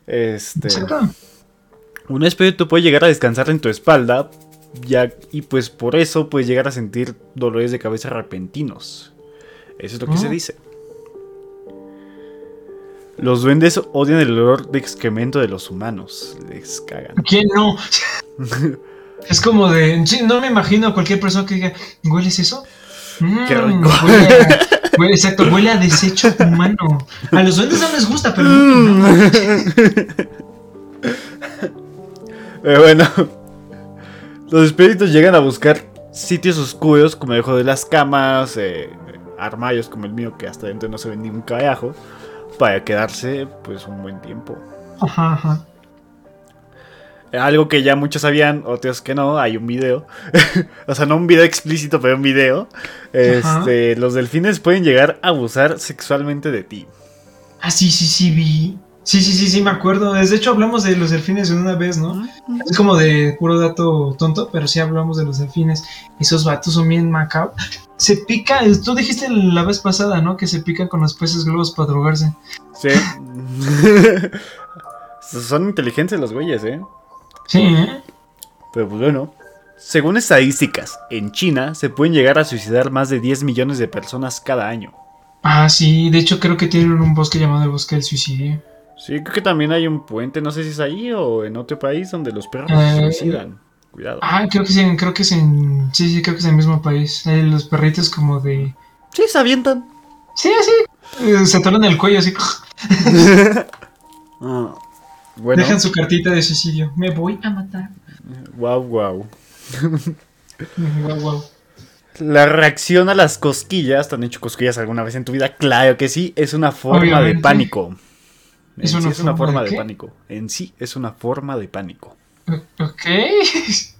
S2: Este. Un espíritu puede llegar a descansar en tu espalda. Ya, y pues por eso puedes llegar a sentir dolores de cabeza repentinos. Eso es lo que se ah. dice. Los duendes odian el olor de excremento de los humanos. Les cagan.
S1: ¿Quién no? (laughs) es como de. no me imagino a cualquier persona que diga, ¿hueles eso?
S2: Qué mm, rico.
S1: exacto, huele a desecho humano. A los duendes no les gusta, pero. (laughs)
S2: Eh, bueno, los espíritus llegan a buscar sitios oscuros como debajo de las camas, eh, armarios como el mío que hasta dentro no se ven ni un carajo, para quedarse pues un buen tiempo.
S1: Ajá, ajá.
S2: Algo que ya muchos sabían, otros que no, hay un video. (laughs) o sea, no un video explícito, pero un video. Este, los delfines pueden llegar a abusar sexualmente de ti.
S1: Ah, sí, sí, sí, vi. Sí, sí, sí, sí, me acuerdo. De hecho, hablamos de los delfines en una vez, ¿no? Es como de puro dato tonto, pero sí hablamos de los delfines. Esos vatos son bien macabros. Se pica, tú dijiste la vez pasada, ¿no? Que se pican con los peces globos para drogarse.
S2: Sí. (laughs) son inteligentes los güeyes, ¿eh?
S1: Sí. ¿eh?
S2: Pero pues bueno. Según estadísticas, en China se pueden llegar a suicidar más de 10 millones de personas cada año.
S1: Ah, sí, de hecho creo que tienen un bosque llamado el bosque del suicidio.
S2: Sí, creo que también hay un puente, no sé si es ahí o en otro país donde los perros se eh, suicidan. Cuidado.
S1: Ah, creo que sí, creo que es en. Sí, sí, creo que es en el mismo país. Hay los perritos como de.
S2: Sí, se avientan.
S1: Sí, así. Eh, se atoran el cuello así. (laughs) (laughs)
S2: ah.
S1: Dejan su cartita de suicidio. Me voy a matar.
S2: Wow, wow. (laughs) La reacción a las cosquillas, ¿te han hecho cosquillas alguna vez en tu vida? Claro que sí, es una forma de pánico. Es, una, es una, forma, de, pánico. En sí es una forma de pánico.
S1: Ok. (laughs)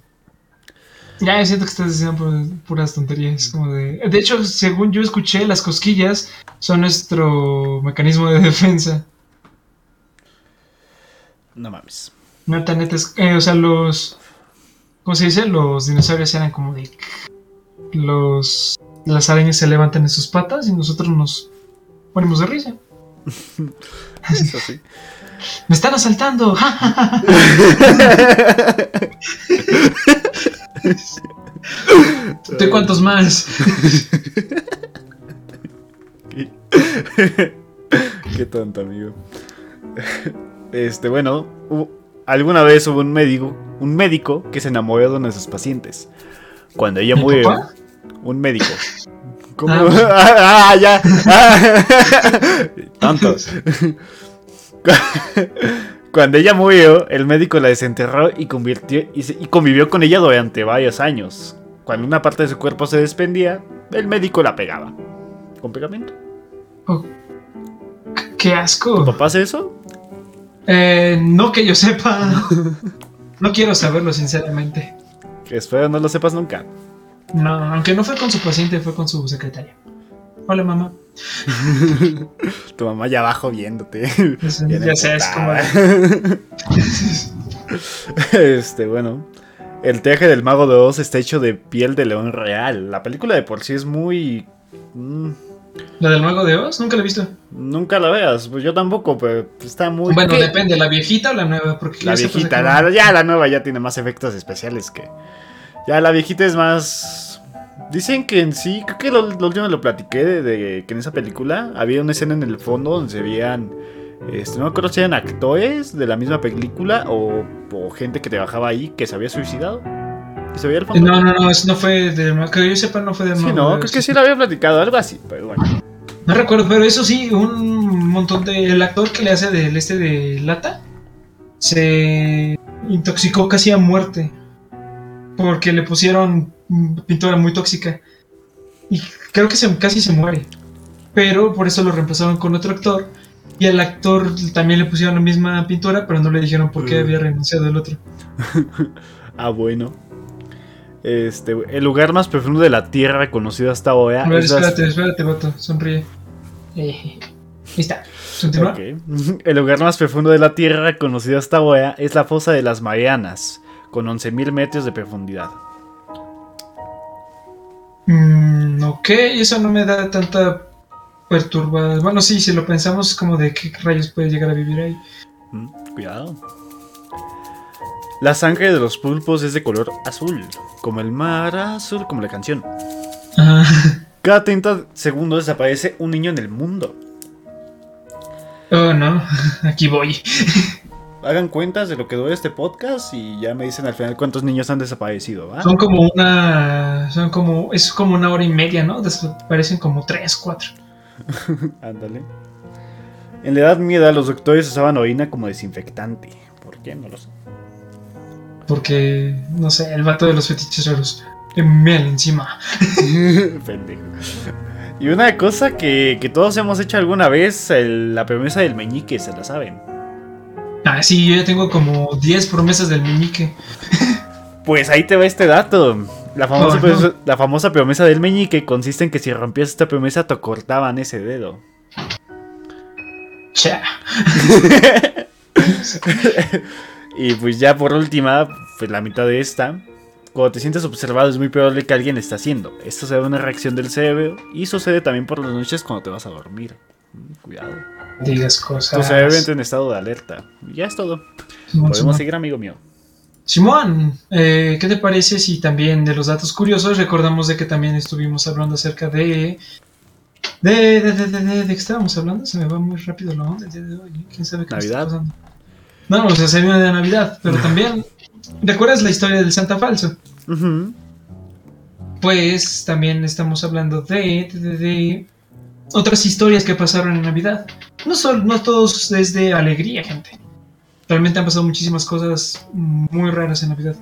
S1: Ya siento que estás diciendo puras tonterías. Como de... de hecho, según yo escuché, las cosquillas son nuestro mecanismo de defensa.
S2: No mames.
S1: Neta, neta, eh, o sea, los. ¿Cómo se dice? Los dinosaurios eran como de. Los. Las arañas se levantan en sus patas y nosotros nos ponemos de risa. (laughs) Eso sí. (laughs) ¡Me están asaltando! (laughs) ¿De cuántos más?
S2: Qué tonto, amigo. Este, bueno, alguna vez hubo un médico, un médico que se enamoró de uno de sus pacientes. Cuando ella murió, un médico. (laughs) ¿Cómo? Ah, (laughs) ah ya. (laughs) Tanto. Cuando ella murió, el médico la desenterró y, convirtió, y, convivió con ella durante varios años. Cuando una parte de su cuerpo se despendía, el médico la pegaba. ¿Con pegamento?
S1: Oh, ¡Qué asco!
S2: ¿Tu papá hace eso?
S1: Eh, no que yo sepa. (laughs) no quiero saberlo, sinceramente.
S2: Espero no lo sepas nunca.
S1: No, aunque no fue con su paciente, fue con su secretaria. Hola, mamá. (laughs)
S2: tu mamá ya abajo viéndote.
S1: ya sé, es como. (laughs)
S2: este, bueno. El traje del mago de Oz está hecho de piel de león real. La película de por sí es muy.
S1: Mm, ¿La del mago de Oz? Nunca la he visto.
S2: Nunca la veas, pues yo tampoco, pero está muy.
S1: Bueno, depende, ¿la viejita o la nueva? Porque
S2: la viejita, ya la nueva ya tiene más efectos especiales que. Ya la viejita es más. Dicen que en sí, creo que lo, lo último lo platiqué de, que en esa película había una escena en el fondo donde se veían. Este, no me acuerdo si eran actores de la misma película o, o gente que trabajaba ahí que se había suicidado.
S1: No, no, no, eso no fue de Que yo sepa, no fue de
S2: Sí, no, creo que sí lo había platicado, algo así, pero bueno.
S1: No recuerdo, pero eso sí, un montón de. El actor que le hace del este de Lata se intoxicó casi a muerte. Porque le pusieron pintura muy tóxica. Y creo que se, casi se muere. Pero por eso lo reemplazaron con otro actor. Y al actor también le pusieron la misma pintura, pero no le dijeron por qué mm. había renunciado el otro. (laughs)
S2: ah, bueno. Este, el lugar más profundo de la Tierra conocido hasta ahora.
S1: A ver, espérate, espérate, Boto, sonríe. Eh, está. (laughs)
S2: El lugar más profundo de la Tierra conocido hasta ahora es la fosa de las Marianas, con 11.000 metros de profundidad.
S1: Mm, ok, eso no me da tanta perturbación. Bueno, sí, si lo pensamos, como de qué rayos puede llegar a vivir ahí.
S2: Mm, cuidado. La sangre de los pulpos es de color azul, como el mar azul, como la canción. Cada 30 segundos desaparece un niño en el mundo.
S1: Oh, no, (laughs) aquí voy.
S2: Hagan cuentas de lo que dura este podcast y ya me dicen al final cuántos niños han desaparecido.
S1: Son como una. Son como. Es como una hora y media, ¿no? Desaparecen como tres, cuatro. (laughs)
S2: Ándale. En la Edad Media los doctores usaban orina como desinfectante. ¿Por qué? No lo sé.
S1: Porque, no sé, el vato de los fetiches raros. Miel encima. (laughs)
S2: Pendejo. Y una cosa que, todos hemos hecho alguna vez, la promesa del meñique, se la saben.
S1: Ah, sí, yo ya tengo como 10 promesas del meñique.
S2: pues ahí te va este dato. La famosa, promesa, la famosa promesa del meñique consiste en que si rompías esta promesa te cortaban ese dedo.
S1: Cha. (laughs) (laughs)
S2: Y pues ya por última, pues la mitad de esta. Cuando te sientes observado es muy probable que alguien está haciendo. Esto se una reacción del cerebro y sucede también por las noches cuando te vas a dormir. Mm, cuidado.
S1: Digas cosas.
S2: Tu cerebro entra en estado de alerta. ya es todo. Podemos seguir, amigo mío.
S1: Simón, eh, ¿qué te parece si también de los datos curiosos recordamos de que también estuvimos hablando acerca de... De, de, de, de, de, qué estábamos hablando? Se me va muy rápido la onda ¿Quién sabe qué
S2: Navidad. Está pasando?
S1: No, o sea, se viene de Navidad, pero (laughs) también. ¿Recuerdas la historia del Santa Falso? Pues también estamos hablando de, de, otras historias que pasaron en Navidad. No, solo, no todos es de alegría, gente. Realmente han pasado muchísimas cosas muy raras en Navidad.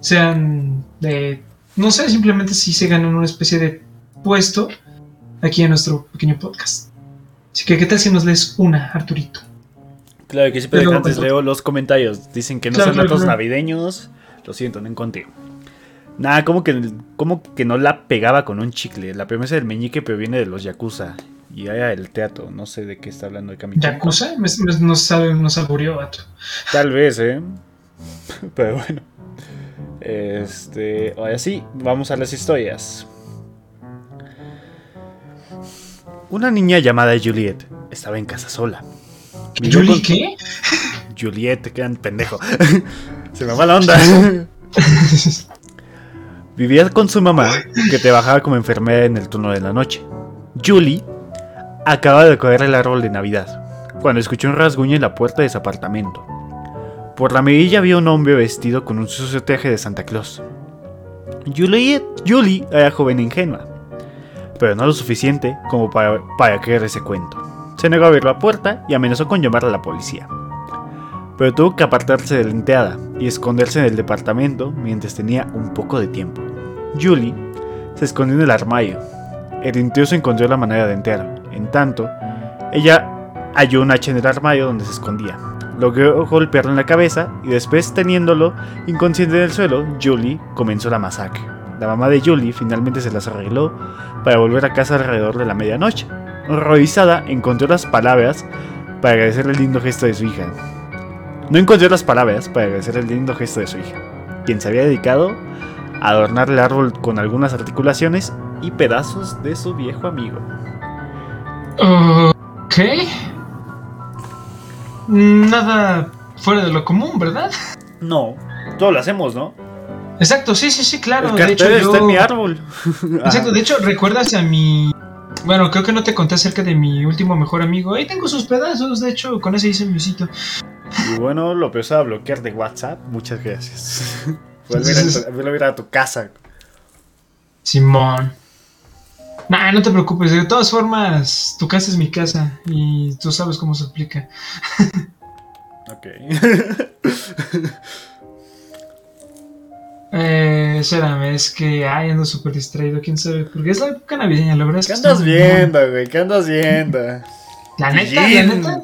S1: sean de, no sé, simplemente si se ganan una especie de puesto aquí en nuestro pequeño podcast. Así que, ¿qué tal si nos lees una, Arturito?
S2: Claro que siempre antes leo los comentarios. Dicen que no son datos navideños. Lo siento, no encontré. Nada, como que, como que no la pegaba con un chicle. La promesa del meñique proviene de los Yakuza. Y allá el teatro. No sé de qué está hablando el camino.
S1: ¿Yakuza? no sabe, no saburió, vato.
S2: Tal vez, ¿eh? (laughs) Pero bueno. Este. Ahora sí, vamos a las historias. Una niña llamada Juliet estaba en casa sola.
S1: ¿Juliet qué?
S2: Juliet, quedan pendejo. (laughs) Se me va la onda. (laughs) Vivía con su mamá, que trabajaba como enfermera en el turno de la noche. Julie acaba de coger el árbol de Navidad, cuando escuchó un rasguño en la puerta de su apartamento. Por la mirilla vio un hombre vestido con un sucio traje de Santa Claus. Julie, Julie era joven e ingenua, pero no lo suficiente como para, para creer ese cuento. Se negó a abrir la puerta y amenazó con llamar a la policía. Pero tuvo que apartarse de la enteada y esconderse en el departamento mientras tenía un poco de tiempo. Julie se escondió en el armario. El intruso encontró la manera de entrar. En tanto, ella halló un hacha en el armario donde se escondía. Logró golpearlo en la cabeza y después, teniéndolo inconsciente en el suelo, Julie comenzó la masacre. La mamá de Julie finalmente se las arregló para volver a casa alrededor de la medianoche. Horrorizada, encontró las palabras para agradecer el lindo gesto de su hija. No encontró las palabras para agradecer el lindo gesto de su hija, quien se había dedicado a adornar el árbol con algunas articulaciones y pedazos de su viejo amigo.
S1: Ok. Nada fuera de lo común, ¿verdad?
S2: No, todo lo hacemos, ¿no?
S1: Exacto, sí, sí, sí, claro.
S2: de hecho, está en mi árbol.
S1: Exacto, de hecho, recuerdas a mi. Bueno, creo que no te conté acerca de mi último mejor amigo. Ahí tengo sus pedazos, de hecho, con ese hice mi osito.
S2: Y bueno, lo empezó a bloquear de WhatsApp. Muchas gracias. (laughs) Vuelve a, ir a tu casa.
S1: Simón. Nah, no te preocupes. De todas formas, tu casa es mi casa y tú sabes cómo se aplica. (laughs)
S2: ok. (laughs)
S1: eh, espérame, es que ay, ando súper distraído, quién sabe. Porque es la época navideña, la verdad es
S2: que. ¿Qué andas viendo, güey? ¿Qué andas viendo?
S1: La neta, la neta.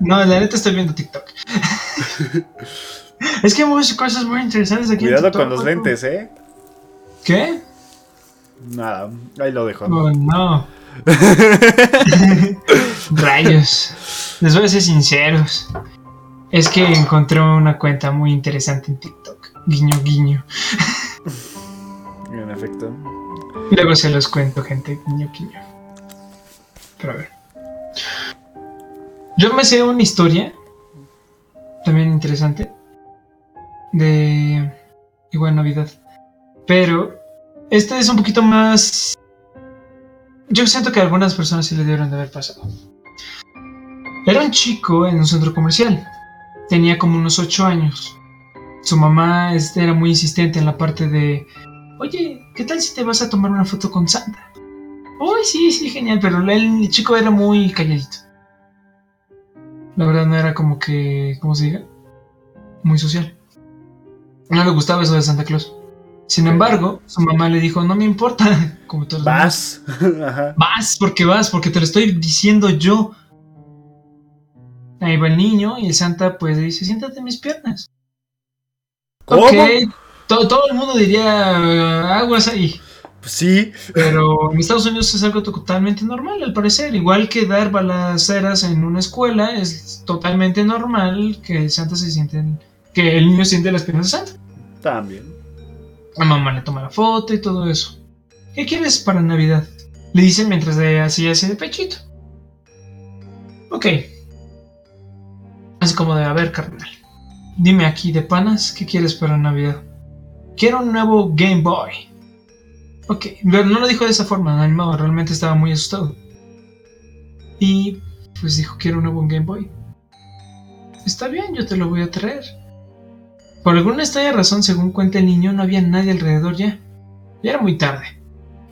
S1: No, la neta estoy viendo TikTok. (laughs) es que hay muchas cosas muy interesantes aquí.
S2: Cuidado con los lentes, ¿eh?
S1: ¿Qué?
S2: Nada, ahí lo dejo.
S1: Oh, no. (laughs) Rayos. Les voy a ser sinceros. Es que encontré una cuenta muy interesante en TikTok. Guiño, guiño.
S2: En efecto.
S1: Luego se los cuento, gente. Guiño, guiño. Pero a ver. Yo me sé una historia también interesante de igual Navidad. Pero este es un poquito más... Yo siento que a algunas personas sí le debieron de haber pasado. Era un chico en un centro comercial. Tenía como unos 8 años. Su mamá este, era muy insistente en la parte de... Oye, ¿qué tal si te vas a tomar una foto con Santa? Uy, sí, sí, genial, pero el chico era muy calladito. La verdad no era como que, ¿cómo se diga? Muy social. No le gustaba eso de Santa Claus. Sin embargo, su mamá le dijo, no me importa. (laughs) Como
S2: todos vas. (laughs)
S1: Vas, porque vas, porque te lo estoy diciendo yo. Ahí va el niño y el Santa pues le dice, siéntate en mis piernas.
S2: ¿Cómo? Ok,
S1: todo, todo el mundo diría, aguas ahí.
S2: Pues sí.
S1: Pero en Estados Unidos es algo totalmente normal, al parecer. Igual que dar balaceras en una escuela, es totalmente normal que Santa se siente, que el niño siente las piernas de Santa.
S2: También.
S1: La mamá le toma la foto y todo eso. ¿Qué quieres para Navidad? Le dicen mientras de así así de pechito. Ok. Así como de, a ver, carnal. Dime aquí de panas, ¿qué quieres para Navidad? Quiero un nuevo Game Boy. Ok, pero no lo dijo de esa forma, animado, realmente estaba muy asustado. Y pues dijo, quiero un nuevo Game Boy. Está bien, yo te lo voy a traer. Por alguna extraña razón, según cuenta el niño, no había nadie alrededor ya. Ya era muy tarde.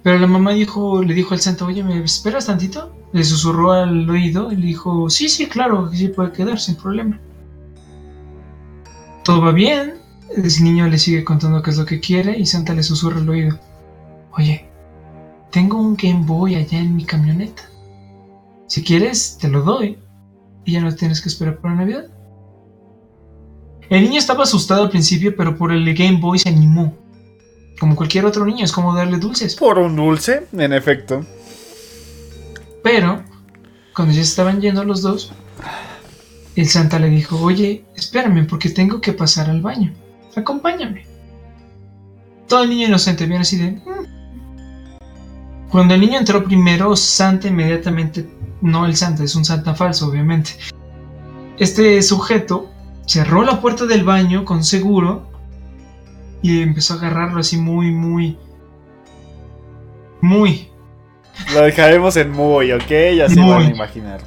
S1: Pero la mamá dijo, le dijo al santo, oye, ¿me esperas tantito? Le susurró al oído y le dijo, sí, sí, claro, que sí puede quedar sin problema. Todo va bien, el niño le sigue contando qué es lo que quiere y Santa le susurra al oído. Oye, tengo un Game Boy allá en mi camioneta. Si quieres, te lo doy. Y ya no tienes que esperar para Navidad. El niño estaba asustado al principio, pero por el Game Boy se animó. Como cualquier otro niño, es como darle dulces.
S2: Por un dulce, en efecto.
S1: Pero, cuando ya estaban yendo los dos, el Santa le dijo, oye, espérame porque tengo que pasar al baño. Acompáñame. Todo el niño inocente viene así de... Mm". Cuando el niño entró primero, Santa inmediatamente... No el Santa, es un Santa falso, obviamente. Este sujeto cerró la puerta del baño con seguro y empezó a agarrarlo así muy, muy... Muy.
S2: Lo dejaremos en muy, ¿ok? Ya se van a imaginar.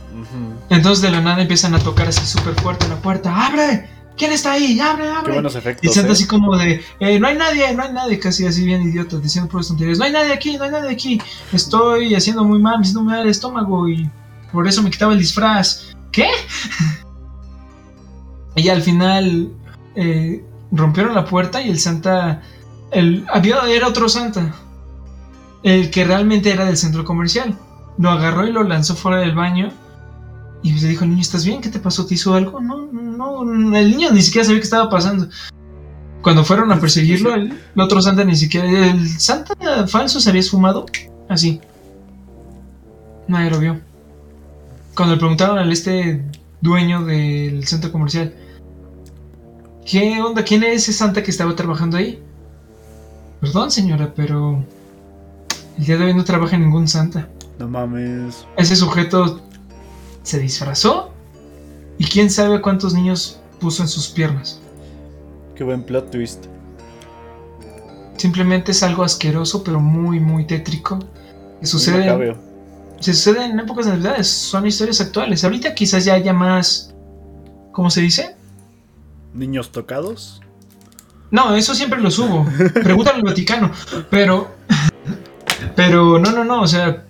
S1: Entonces de la nada empiezan a tocar así súper fuerte la puerta. ¡Abre! ¿Quién está ahí? ¡Abre, abre!
S2: Qué buenos efectos.
S1: Y siento ¿eh? así como de, eh, no hay nadie, no hay nadie, casi así bien idiota, diciendo por tonterías. No hay nadie aquí, no hay nadie aquí. Estoy haciendo muy mal, me siento muy mal el estómago y por eso me quitaba el disfraz. ¿Qué? (laughs) y al final eh, rompieron la puerta y el Santa. El, había, era otro Santa. El que realmente era del centro comercial. Lo agarró y lo lanzó fuera del baño y le dijo, niño, ¿estás bien? ¿Qué te pasó? ¿Te hizo algo? No, no, el niño ni siquiera sabía qué estaba pasando. Cuando fueron a perseguirlo, el, otro Santa ni siquiera... El Santa falso se había esfumado así. Nadie lo vio. Cuando le preguntaron al este dueño del centro comercial, ¿qué onda? ¿Quién es ese Santa que estaba trabajando ahí? Perdón, señora, pero el día de hoy no trabaja ningún Santa.
S2: No mames.
S1: Ese sujeto se disfrazó y quién sabe cuántos niños puso en sus piernas.
S2: Qué buen plot twist.
S1: Simplemente es algo asqueroso, pero muy, muy tétrico. Que sucede, se sucede en épocas de Navidades, son historias actuales. Ahorita quizás ya haya más. ¿Cómo se dice?
S2: ¿Niños tocados?
S1: No, eso siempre lo subo. Pregúntale al Vaticano. Pero. Pero no, no, no. O sea,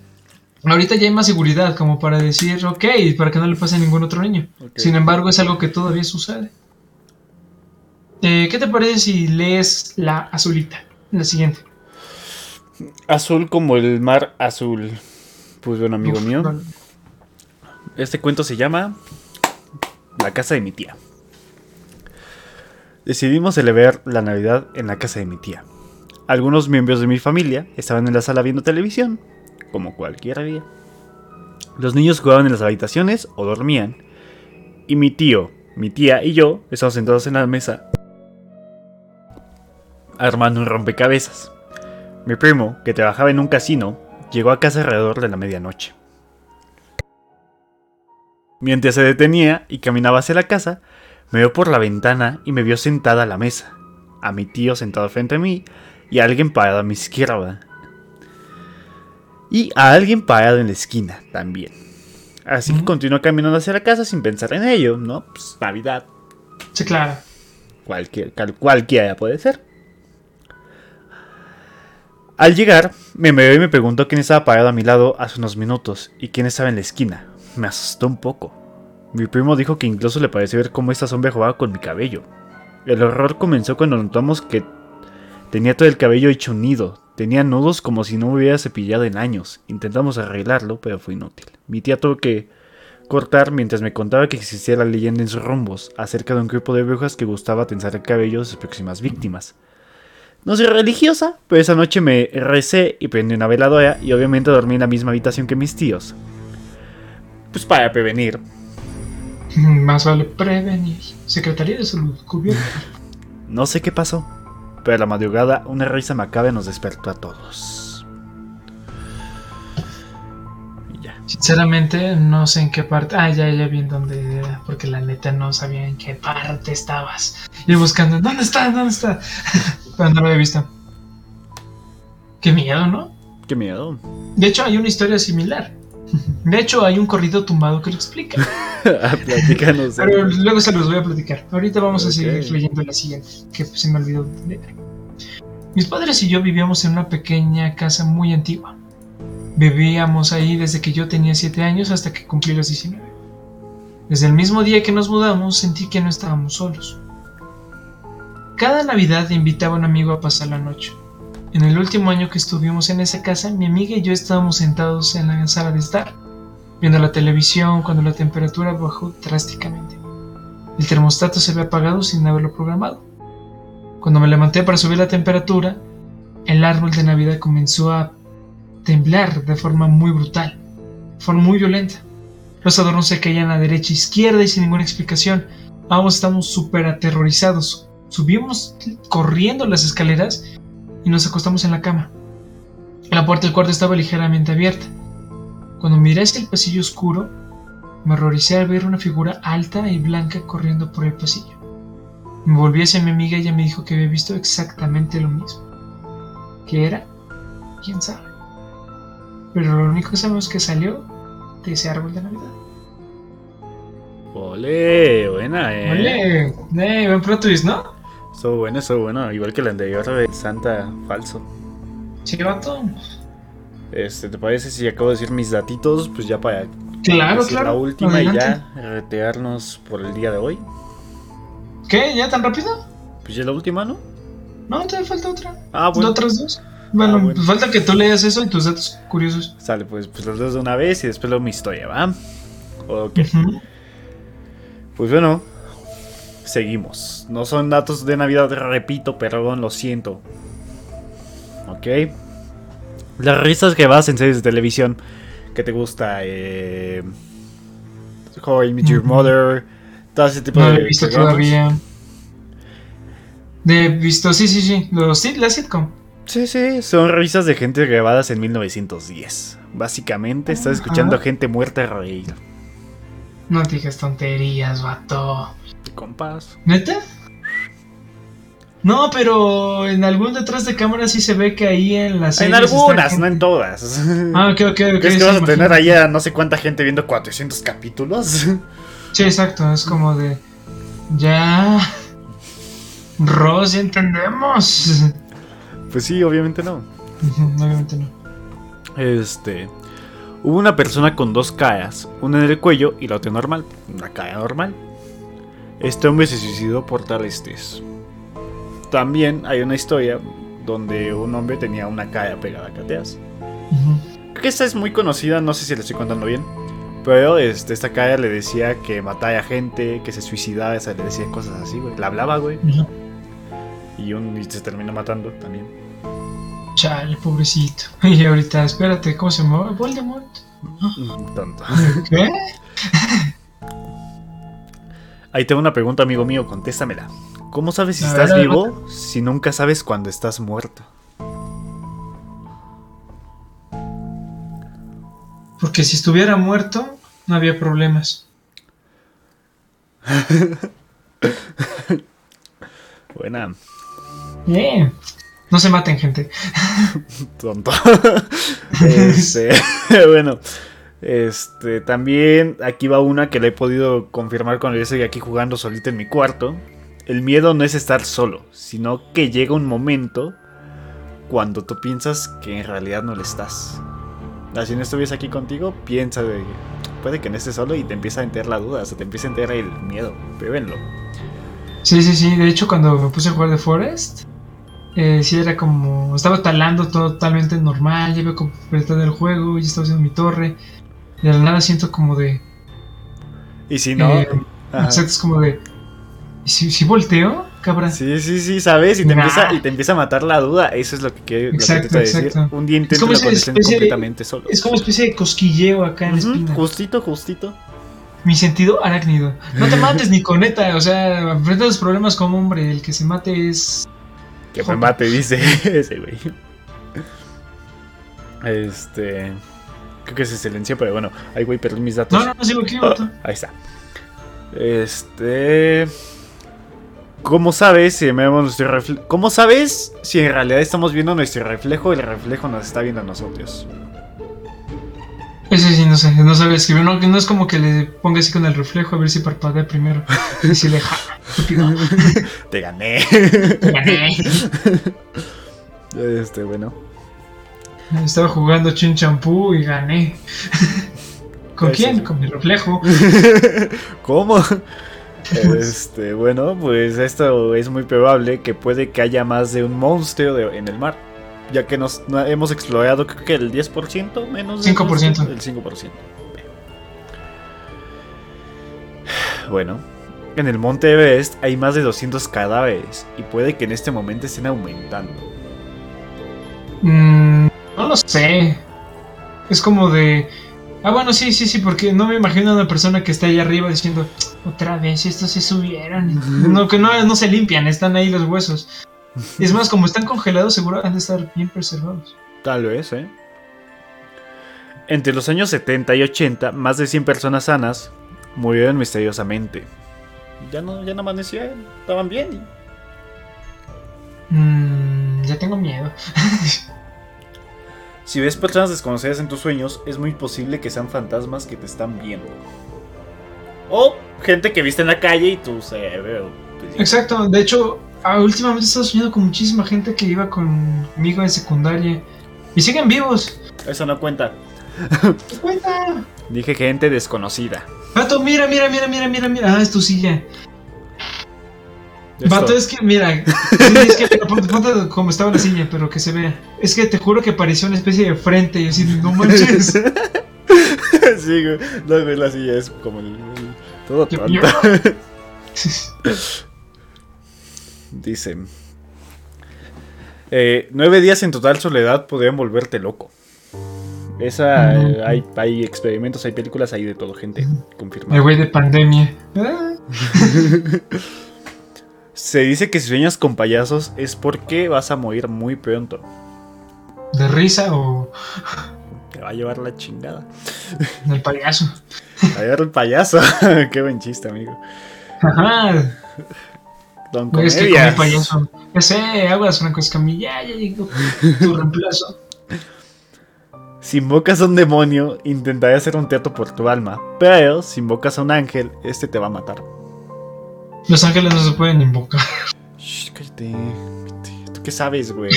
S1: Ahorita ya hay más seguridad como para decir, ok, para que no le pase a ningún otro niño. Sin embargo, es algo que todavía sucede. Eh, ¿Qué te parece si lees la azulita? La siguiente.
S2: Azul como el mar azul. Pues bueno, amigo mío. Este cuento se llama La casa de mi tía. Decidimos celebrar la Navidad en la casa de mi tía. Algunos miembros de mi familia estaban en la sala viendo televisión como cualquier día. Los niños jugaban en las habitaciones o dormían, y mi tío, mi tía y yo estábamos sentados en la mesa armando un rompecabezas. Mi primo, que trabajaba en un casino, llegó a casa alrededor de la medianoche. Mientras se detenía y caminaba hacia la casa, me vio por la ventana y me vio sentada a la mesa, a mi tío sentado frente a mí y alguien parado a mi izquierda, y a alguien parado en la esquina también. Así que continuó caminando hacia la casa sin pensar en ello, ¿no? Pues Navidad.
S1: Sí, claro.
S2: Cualquier, cualquiera puede ser. Al llegar, me vio y me preguntó quién estaba parado a mi lado hace unos minutos y quién estaba en la esquina. Me asustó un poco. Mi primo dijo que incluso le pareció ver cómo esta sombra jugaba con mi cabello. El horror comenzó cuando notamos que tenía todo el cabello hecho un nido, Tenía nudos como si no hubiera cepillado en años. Intentamos arreglarlo, pero fue inútil. Mi tía tuvo que cortar mientras me contaba que existía la leyenda en sus rumbos acerca de un grupo de brujas que gustaba tensar el cabello de sus próximas víctimas. No soy religiosa, pero esa noche me recé y prendí una veladora y obviamente dormí en la misma habitación que mis tíos. Pues para prevenir. (laughs)
S1: Más vale prevenir. Secretaría de Salud, cubierta.
S2: No sé qué pasó pero a la madrugada una risa macabra nos despertó a todos.
S1: Y ya. Sinceramente, no sé en qué parte. Ah, ya, ya vi en dónde era, porque la neta no sabía en qué parte estabas. Y buscando, ¿dónde está? ¿Dónde está? (laughs) pero no lo había visto. Qué miedo, ¿no?
S2: Qué miedo.
S1: De hecho, hay una historia similar. De hecho, hay un corrido tumbado que lo explica. (laughs)
S2: Ah, platícanos.
S1: Pero luego se los voy a platicar. Ahorita vamos a seguir leyendo la siguiente, que se me olvidó leer. Mis padres y yo vivíamos en una pequeña casa muy antigua. Vivíamos ahí desde que yo tenía 7 años hasta que cumplí los 19. Desde el mismo día que nos mudamos sentí que no estábamos solos. cada Navidad invitaba a un amigo a pasar la noche. En el último año que estuvimos en esa casa, mi amiga y yo estábamos sentados en la sala de estar, viendo la televisión cuando la temperatura bajó drásticamente. El termostato se había apagado sin haberlo programado. Cuando me levanté para subir la temperatura, el árbol de Navidad comenzó a temblar de forma muy brutal, de forma muy violenta. Los adornos se caían a derecha e izquierda y sin ninguna explicación. Ambos estamos súper aterrorizados. Subimos corriendo las escaleras y nos acostamos en la cama. La puerta del cuarto estaba ligeramente abierta. Cuando miré hacia el pasillo oscuro, me horroricé al ver una figura alta y blanca corriendo por el pasillo. Me volví hacia mi amiga y ella me dijo que había visto exactamente lo mismo. ¿Qué era? ¿Quién sabe? Pero lo único que sabemos es que salió de ese árbol de Navidad.
S2: Ole, buena, eh.
S1: Ole, eh, buen plot twist, ¿no?
S2: Eso bueno, eso bueno. Igual que la anterior de Santa falso.
S1: Sí, vato.
S2: Este, ¿te parece si acabo de decir mis datitos? Pues ya para.
S1: Claro, claro.
S2: La última y ya retearnos por el día de hoy.
S1: ¿Qué? ¿Ya tan rápido?
S2: Pues ya la última, ¿no?
S1: No, te falta otra.
S2: Ah, bueno.
S1: ¿Otras dos? Bueno, ah, Pues falta que tú leas eso y tus datos curiosos.
S2: Sale, pues, pues los dos de una vez y después luego mi historia, ¿va? Ok. Pues bueno, seguimos. No son datos de Navidad, repito, perdón, lo siento. Ok. Las risas que vas en series de televisión que te gusta, eh. How I Met Your Mother, todo ese tipo
S1: no
S2: de.
S1: No he visto todavía. De visto, sí, sí, sí. Los, la sitcom.
S2: Sí, sí, son risas de gente grabadas en 1910. Básicamente estás escuchando a gente muerta reír.
S1: No digas tonterías, vato.
S2: Compás.
S1: ¿Neta? No, pero en algún detrás de cámara sí se ve que ahí en las
S2: En algunas, no en todas. (laughs)
S1: Ah, ok, ok, ok.
S2: ¿Crees que vas a tener ahí a no sé cuánta gente viendo 400 capítulos? (laughs)
S1: Sí, exacto, es como de... Ya... Ross, ya entendemos.
S2: Pues sí, obviamente no.
S1: obviamente no.
S2: Este. Hubo una persona con dos caras, una en el cuello y la otra normal. Una cara normal. Este hombre se suicidó por tal estés. También hay una historia donde un hombre tenía una cara pegada a cateas. Creo que esta es muy conocida, no sé si le estoy contando bien. Pero este, esta cara le decía que mataba gente, que se suicidaba, o sea, le decía cosas así, güey. La hablaba, güey. y, un, y se terminó matando también.
S1: Chale, pobrecito. (laughs) Y ahorita, espérate, ¿cómo se mueve? Voldemort.
S2: Mm, tonto.
S1: ¿Qué? (laughs)
S2: Ahí tengo una pregunta, amigo mío, contéstamela. ¿Cómo sabes si estás vivo si nunca sabes cuándo estás muerto?
S1: Porque si estuviera muerto, no había problemas. (laughs)
S2: Buena.
S1: Bien. No se maten, gente. (laughs)
S2: Tonto. (laughs) Este, bueno. Este, también aquí va una que le he podido confirmar cuando yo estoy aquí jugando solito en mi cuarto. El miedo no es estar solo, sino que llega un momento cuando tú piensas que en realidad no lo estás. Si no estuviese aquí contigo, piensa de puede que no estés solo y te empieza a enterar la duda, o sea, te empieza a enterar el miedo. Pruébenlo.
S1: Sí, sí, sí. De hecho, cuando me puse a jugar de Forest, eh, sí era como, estaba talando totalmente normal, ya había completado el juego, ya estaba haciendo mi torre, de la nada siento como de...
S2: Y si no...
S1: Eh, es como de... ¿Si, si volteo? Cabrón.
S2: Sí, sí, sí, ¿sabes? Y te, empieza, y te empieza a matar la duda. Eso es lo que, quiero decir. Un día intento completamente solo.
S1: Es como una especie de cosquilleo acá en la espina.
S2: Justito, justito.
S1: Mi sentido arácnido. No te (laughs) mates ni con neta. O sea, enfrenta los problemas como hombre. El que se mate es
S2: que me mate, dice (laughs) ese güey. Este. Creo que se silenció, pero bueno. Ahí güey, perdí mis datos.
S1: No, no, no sigo aquí,
S2: oh, Ahí está. Este. ¿Cómo sabes si vemos nuestro reflejo? ¿Cómo sabes si en realidad estamos viendo nuestro reflejo o el reflejo nos está viendo a nosotros?
S1: Ese sí, no sé, no sabe escribir. No, no es como que le ponga así con el reflejo a ver si parpadea primero. Y si le (laughs) (laughs)
S2: Te gané.
S1: Te gané. (laughs)
S2: Este, bueno.
S1: Estaba jugando Chin Champú y gané. (laughs) ¿Con quién? Con mi reflejo. (laughs)
S2: ¿Cómo? (laughs) Este, bueno, pues esto es muy probable que puede que haya más de un monstruo en el mar. Ya que nos hemos explorado creo que el 10% menos.
S1: 5%.
S2: El 5%. Bueno, en el monte Everest hay más de 200 cadáveres y puede que en este momento estén aumentando.
S1: Mm, no lo sé. Es como de... Ah, bueno, sí, sí, sí, porque no me imagino a una persona que está ahí arriba diciendo, otra vez, estos se subieron. No, que no, no se limpian, están ahí los huesos. Es más, como están congelados, seguro han de estar bien preservados.
S2: Tal vez, ¿eh? Entre los años 70 y 80, más de 100 personas sanas murieron misteriosamente. Ya no, ya no amanecían, estaban bien.
S1: Mm, ya tengo miedo. (laughs)
S2: Si ves personas desconocidas en tus sueños, es muy posible que sean fantasmas que te están viendo. O gente que viste en la calle y tú se ve.
S1: Exacto, de hecho, ah, últimamente he estado soñando con muchísima gente que iba conmigo en secundaria. Y siguen vivos.
S2: Eso no cuenta.
S1: ¿Qué cuenta?
S2: Dije gente desconocida.
S1: Pato, mira, mira, mira, mira, mira, mira. Ah, es tu silla. Vato, es que, mira, es que ponte, como estaba la silla, pero que se vea. Es que te juro que pareció una especie de frente y así, no manches. (laughs)
S2: sí, güey. No, güey, la silla es como el. todo tonto. (laughs) Dice. Eh, nueve días en total soledad podrían volverte loco. Esa, eh, hay, hay experimentos, hay películas, hay de todo, gente. Confirmado.
S1: El güey de pandemia. (laughs)
S2: Se dice que si sueñas con payasos es porque vas a morir muy pronto.
S1: ¿De risa o.?
S2: Te va a llevar la chingada. (laughs)
S1: El payaso.
S2: A llevar el payaso. Qué buen chiste, amigo.
S1: Ajá. Don Comedia. Es que come payaso. Ya sé, aguas, Franco Escamilla. Ya llegó tu reemplazo.
S2: Si invocas a un demonio, intentaré hacer un teatro por tu alma. Pero si invocas a un ángel, este te va a matar.
S1: Los ángeles no se pueden invocar. (laughs)
S2: Shh, cállate. ¿Tú qué sabes, güey?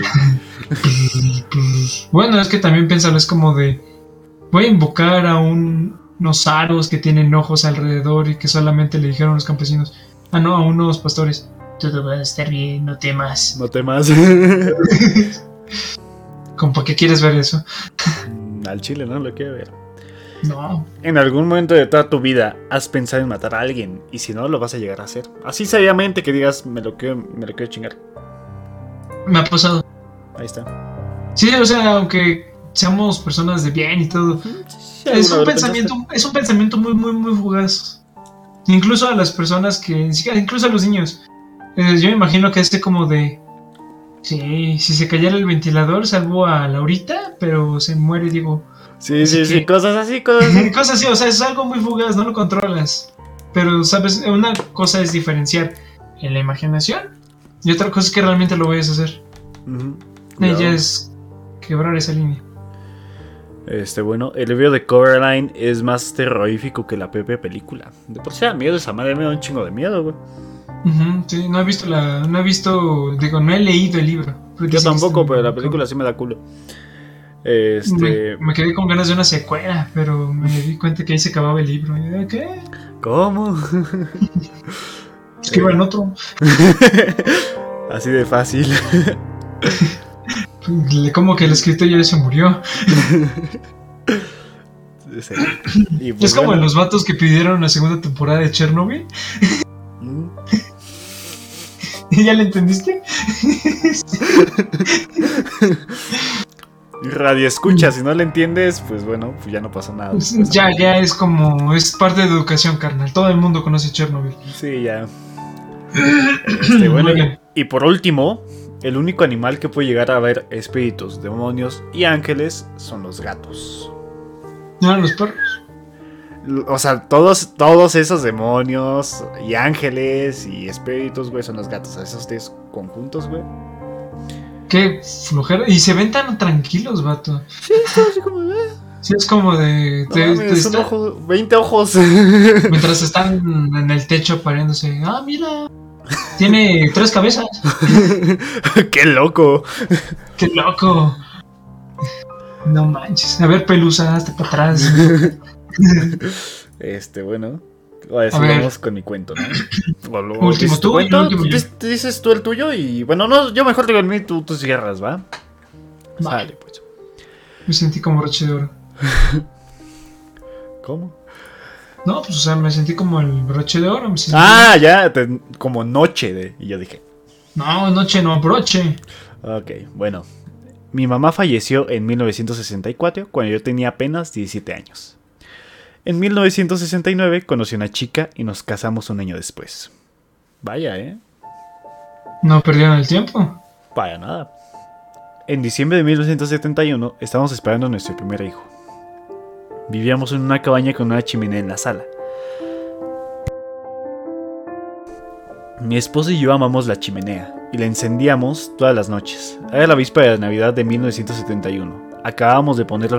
S2: (laughs)
S1: bueno, es que también piénsalo, es como de. Voy a invocar a un, unos aros que tienen ojos alrededor y que solamente le dijeron a los campesinos. Ah, no, a unos pastores. Todo va a estar bien, no temas. (laughs)
S2: No temas.
S1: ¿Cómo para qué quieres ver eso?
S2: Mm, al chile no lo quiero ver.
S1: No.
S2: En algún momento de toda tu vida has pensado en matar a alguien y si no lo vas a llegar a hacer. Así seriamente que digas me lo quiero, me lo quiero chingar.
S1: Me ha pasado.
S2: Ahí está.
S1: Sí, o sea, aunque seamos personas de bien y todo. es un pensamiento, es un pensamiento muy, muy, muy fugaz. Incluso a las personas que. Incluso a los niños. Eh, yo me imagino que este como de. Sí, si se cayera el ventilador, salvo a Laurita, pero se muere, digo.
S2: Sí, sí, sí, cosas así, cosas así. (laughs)
S1: cosas así, o sea, es algo muy fugaz, no lo controlas. Pero, ¿sabes? Una cosa es diferenciar en la imaginación y otra cosa es que realmente lo vayas a hacer. Ella es quebrar esa línea.
S2: Este, bueno, el video de Coverline es más terrorífico que la propia película. De por sí da miedo esa madre, me da un chingo de miedo, güey.
S1: sí, no he visto la. No he visto. Digo, no he leído el libro.
S2: Yo tampoco, pero la película sí me da culo. Este...
S1: Me, quedé con ganas de una secuela, pero me di cuenta que ahí se acababa el libro. ¿Qué?
S2: ¿Cómo? (laughs)
S1: Escriban otro. (laughs)
S2: Así de fácil.
S1: Como que el escritor ya se murió. (laughs) es como en los vatos que pidieron la segunda temporada de Chernobyl. Mm. ¿Ya le entendiste?
S2: Radio escucha, si no le entiendes, pues bueno, pues ya no pasa nada. (laughs) Pues
S1: ya, ya es como, es parte de educación, carnal. Todo el mundo conoce Chernobyl.
S2: Sí, ya. (clears throat) Este, bueno, y por último, el único animal que puede llegar a ver espíritus, demonios y ángeles son los gatos.
S1: ¿No los perros?
S2: O sea, todos, todos esos demonios y ángeles y espíritus, güey, son los gatos. Esos tres conjuntos, güey.
S1: Qué flojera. Y se ven tan tranquilos, vato.
S2: Sí, así como de.
S1: Sí, es como de.
S2: No 20 ojos. (laughs)
S1: Mientras (laughs) están en el techo pariéndose. Ah, mira. Tiene tres cabezas. (laughs)
S2: Qué loco.
S1: Qué loco. No manches. A ver, pelusa, hasta para atrás.
S2: Este, bueno. Vamos con mi cuento, ¿no? (clears throat) último tú, dices tú el tuyo y bueno, no, yo mejor digo el mío, tú, tú cierras, ¿va?
S1: Vale, pues. Me sentí como broche de oro. (laughs)
S2: ¿Cómo?
S1: No, pues o sea, me sentí como el broche de oro.
S2: ah, ya, como noche de. Y yo dije.
S1: No, noche no, broche.
S2: Ok, bueno. Mi mamá falleció en 1964 cuando yo tenía apenas 17 años. En 1969 conocí a una chica y nos casamos un año después. Vaya, ¿eh?
S1: ¿No perdieron el tiempo?
S2: Vaya, nada. En diciembre de 1971 estábamos esperando a nuestro primer hijo. Vivíamos en una cabaña con una chimenea en la sala. Mi esposa y yo amamos la chimenea y la encendíamos todas las noches. Era la víspera de Navidad de 1971. Acabábamos de poner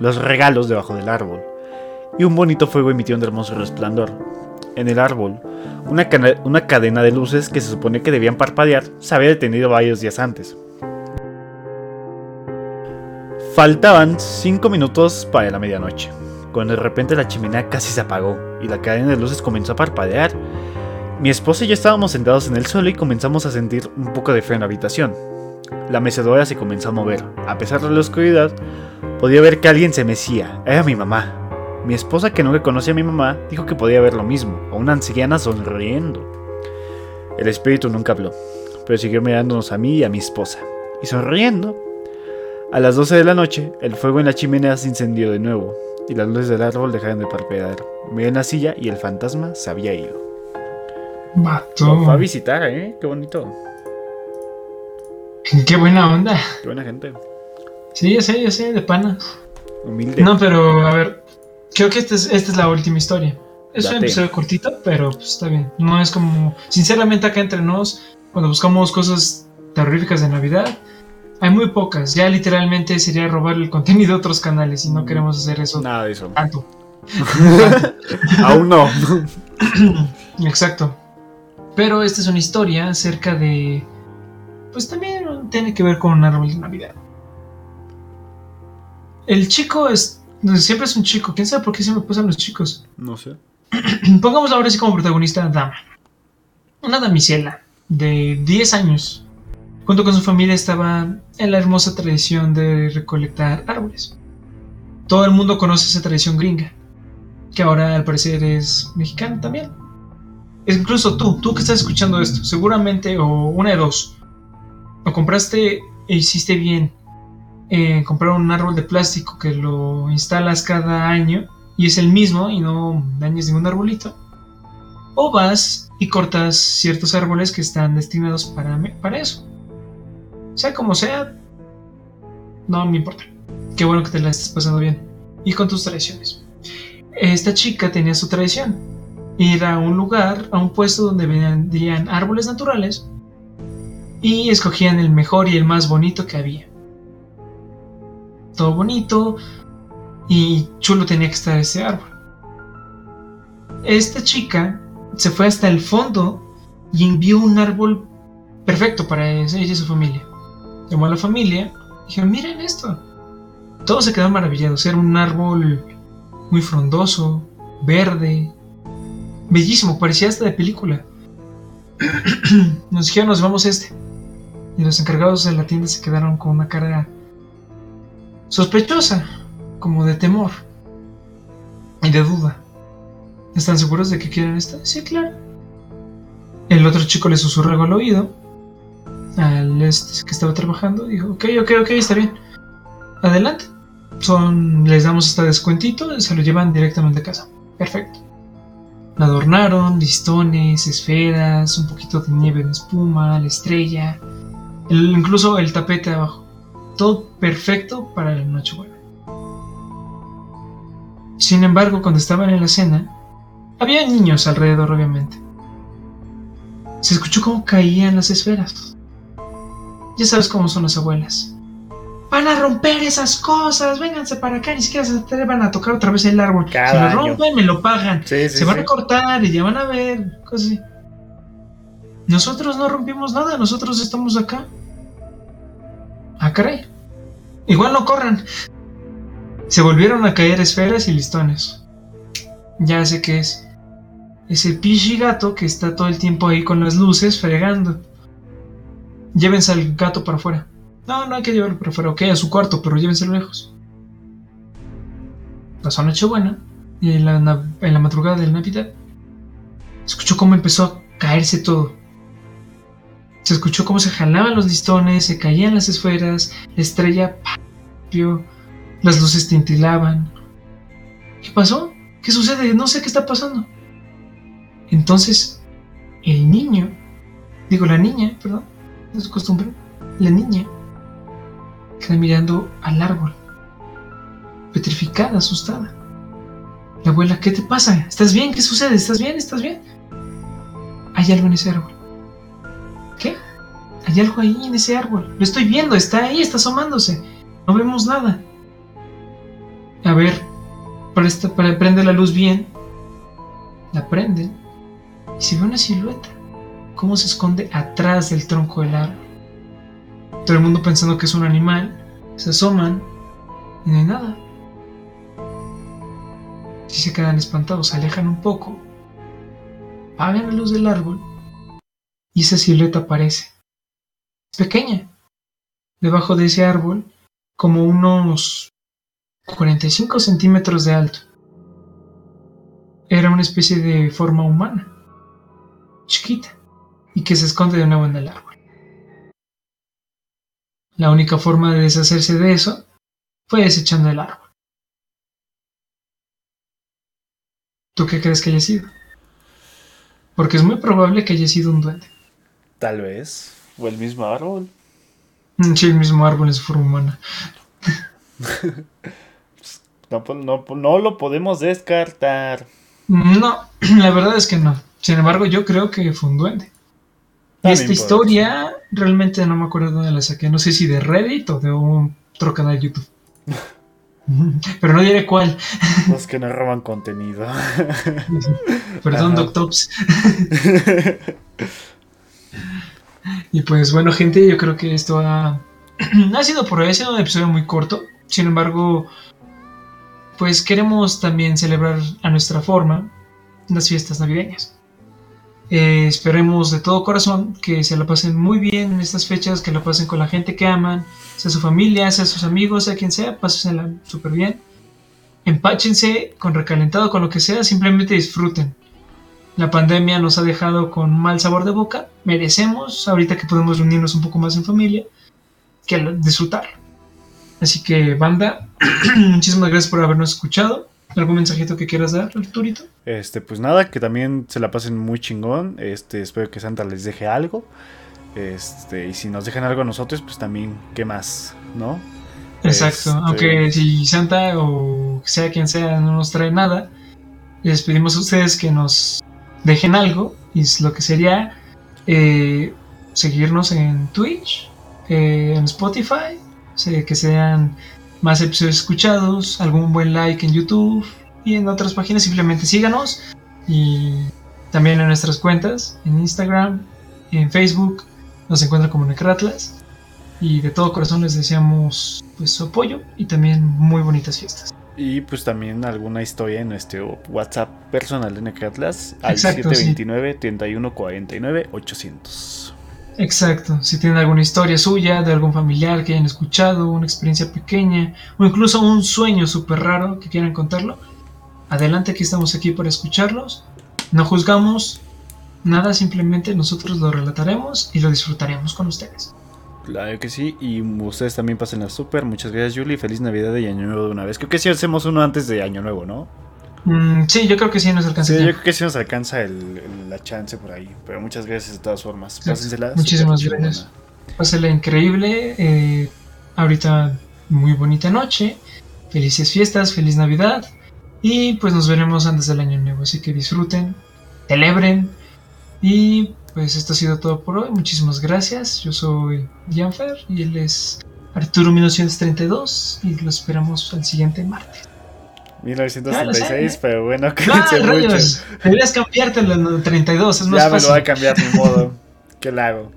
S2: los regalos debajo del árbol y un bonito fuego emitió un hermoso resplandor. En el árbol, una, cadena de luces que se supone que debían parpadear se había detenido varios días antes. Faltaban 5 minutos para la medianoche, cuando de repente la chimenea casi se apagó y la cadena de luces comenzó a parpadear. Mi esposa y yo estábamos sentados en el suelo y comenzamos a sentir un poco de frío en la habitación. La mecedora se comenzó a mover. A pesar de la oscuridad, podía ver que alguien se mecía. Era mi mamá. Mi esposa, que no le conocía a mi mamá, dijo que podía ver lo mismo, a una anciana sonriendo. El espíritu nunca habló, pero siguió mirándonos a mí y a mi esposa. Y sonriendo. A las 12 de la noche, el fuego en la chimenea se incendió de nuevo, y las luces del árbol dejaron de parpadear. Miré en la silla y el fantasma se había ido.
S1: Mató.
S2: Fue a visitar, ¿eh? Qué bonito.
S1: Qué buena onda.
S2: Qué buena gente.
S1: Sí, ya sé, ya sé, de panas.
S2: Humilde.
S1: No, pero a ver, Creo que esta es, esta es la última historia. Es un episodio cortito, pero pues, está bien. No es como. Sinceramente, acá entre nos, cuando buscamos cosas terroríficas de Navidad, hay muy pocas. Ya literalmente sería robar el contenido de otros canales y no mm. queremos hacer eso.
S2: Nada de eso.
S1: Tanto. (laughs)
S2: Aún no. (laughs)
S1: Exacto. Pero esta es una historia acerca de. Pues también tiene que ver con un árbol de Navidad. El chico es, Siempre es un chico. ¿Quién sabe por qué siempre pasan los chicos? (clears throat)
S2: No sé.
S1: Pongamos ahora sí como protagonista a Dama. Una damisela de 10 años. Junto con su familia estaba en la hermosa tradición de recolectar árboles. Todo el mundo conoce esa tradición gringa. Que ahora al parecer es mexicana también. Incluso tú, tú que estás escuchando esto, seguramente, o una de dos. O compraste e hiciste bien eh, comprar un árbol de plástico que lo instalas cada año y es el mismo y no dañes ningún arbolito. O vas y cortas ciertos árboles que están destinados para, para eso. Sea como sea, no me importa. Qué bueno que te la estés pasando bien. Y con tus tradiciones. Esta chica tenía su tradición. Ir a un lugar, a un puesto donde vendrían árboles naturales y escogían el mejor y el más bonito que había todo bonito y chulo tenía que estar ese árbol. Esta chica se fue hasta el fondo y envió un árbol perfecto para ella y su familia. Llamó a la familia y dijeron, miren esto. Todos se quedaron maravillados. Era un árbol muy frondoso, verde, bellísimo, parecía hasta de película. (clears throat) nos dijeron, nos vamos este. Y los encargados de la tienda se quedaron con una cara sospechosa, como de temor y de duda. ¿Están seguros de que quieren estar? Sí, claro. El otro chico le susurró al oído al este que estaba trabajando. Dijo, ok, ok, ok, está bien. Adelante. Son, les damos este descuentito se lo llevan directamente a casa. Perfecto. La adornaron, listones, esferas, un poquito de nieve en espuma, la estrella, incluso el tapete abajo. Todo perfecto para la Nochebuena. Sin embargo, cuando estaban en la cena, había niños alrededor, obviamente. Se escuchó cómo caían las esferas. Ya sabes cómo son las abuelas. Van a romper esas cosas, vénganse para acá, ni siquiera se atrevan a tocar otra vez el árbol.
S2: Cada
S1: si
S2: lo
S1: rompen, me lo pagan. se van a cortar y ya van a ver, cosas así. Nosotros no rompimos nada, nosotros estamos acá. Ah, caray. Igual no corran. Se volvieron a caer esferas y listones. Ya sé qué es. ese gato que está todo el tiempo ahí con las luces fregando. Llévense al gato para afuera. No, no hay que llevarlo para afuera. Ok, a su cuarto, pero llévenselo lejos. Pasó buena y en la, en la madrugada del Navidad escuchó cómo empezó a caerse todo. Se escuchó cómo se jalaban los listones, se caían las esferas, la estrella las luces tintilaban. ¿Qué pasó? ¿Qué sucede? No sé qué está pasando. Entonces, el niño, digo la niña, perdón, no es costumbre, la niña queda mirando al árbol, petrificada, asustada. La abuela, ¿qué te pasa? ¿Estás bien? ¿Qué sucede? ¿Estás bien? ¿Estás bien? Hay algo en ese árbol. Hay algo ahí en ese árbol. Lo estoy viendo, está ahí, está asomándose. No vemos nada. A ver, para, para prende la luz bien. La prenden. Y se ve una silueta. Cómo se esconde atrás del tronco del árbol. Todo el mundo pensando que es un animal. Se asoman. Y no hay nada. Si se quedan espantados, se alejan un poco. Apagan la luz del árbol. Y esa silueta aparece. Pequeña. Debajo de ese árbol como unos 45 centímetros de alto. Era una especie de forma humana, chiquita, y que se esconde de nuevo en el árbol. La única forma de deshacerse de eso fue desechando el árbol. ¿Tú qué crees que haya sido? Porque es muy probable que haya sido un duende.
S2: Tal vez. O el mismo árbol.
S1: Mm, sí, el mismo árbol es forma humana. (laughs)
S2: Pues, no, lo podemos descartar.
S1: No, (clears throat) la verdad es que no. Sin embargo, yo creo que fue un duende. Y esta historia realmente no me acuerdo dónde la saqué. No sé si de Reddit o de un otro canal de YouTube. (laughs) Pero no diré cuál.
S2: Los que no roban contenido. (laughs)
S1: Perdón, Doctops. Y pues bueno, gente, yo creo que esto (clears throat) ha, sido por hoy. Ha sido un episodio muy corto. Sin embargo, pues queremos también celebrar a nuestra forma las fiestas navideñas. Eh, esperemos de todo corazón que se la pasen muy bien en estas fechas, que la pasen con la gente que aman, sea su familia, sea sus amigos, sea quien sea, pásensela súper bien. Empáchense con recalentado, con lo que sea, simplemente disfruten. La pandemia nos ha dejado con mal sabor de boca, merecemos, ahorita que podemos reunirnos un poco más en familia, que disfrutar. Así que, banda, (clears throat) muchísimas gracias por habernos escuchado. ¿Algún mensajito que quieras dar, Arturito?
S2: Este, pues nada, que también se la pasen muy chingón. Este, espero que Santa les deje algo. Este, y si nos dejan algo a nosotros, pues también, ¿qué más? ¿No?
S1: Exacto, este, aunque si Santa o sea quien sea no nos trae nada, les pedimos a ustedes que nos dejen algo, y lo que sería eh, seguirnos en Twitch, eh, en Spotify, que sean más episodios escuchados, algún buen like en YouTube y en otras páginas simplemente síganos y también en nuestras cuentas, en Instagram, en Facebook, nos encuentran como Necratlas y de todo corazón les deseamos pues su apoyo y también muy bonitas fiestas.
S2: Y pues también alguna historia en nuestro WhatsApp personal de Necratlas al 729 3149 800.
S1: Exacto, si tienen alguna historia suya, de algún familiar que hayan escuchado, una experiencia pequeña o incluso un sueño súper raro que quieran contarlo, adelante que estamos aquí para escucharlos. No juzgamos nada, simplemente nosotros lo relataremos y lo disfrutaremos con ustedes.
S2: Claro que sí, y ustedes también pasen la súper. Muchas gracias, Julie. Feliz Navidad y Año Nuevo de una vez. Creo que sí hacemos uno antes de Año Nuevo, ¿no?
S1: Mm, sí, yo creo que sí nos alcanza.
S2: Sí, yo creo que sí nos alcanza el, la chance por ahí. Pero muchas gracias de todas formas. Pásensela.
S1: Muchísimas gracias. Pásela increíble. Eh, ahorita muy bonita noche. Felices fiestas, feliz Navidad. Y pues nos veremos antes del año nuevo. Así que disfruten, celebren. Y pues esto ha sido todo por hoy. Muchísimas gracias. Yo soy Janfer y él es Arturo 1932. Y lo esperamos al siguiente martes.
S2: 1936, pero bueno, (laughs)
S1: cuídense no, mucho. Deberías cambiarte el 32, es más
S2: Ya me lo voy a cambiar, mi modo. (laughs)
S3: ¿Qué le hago?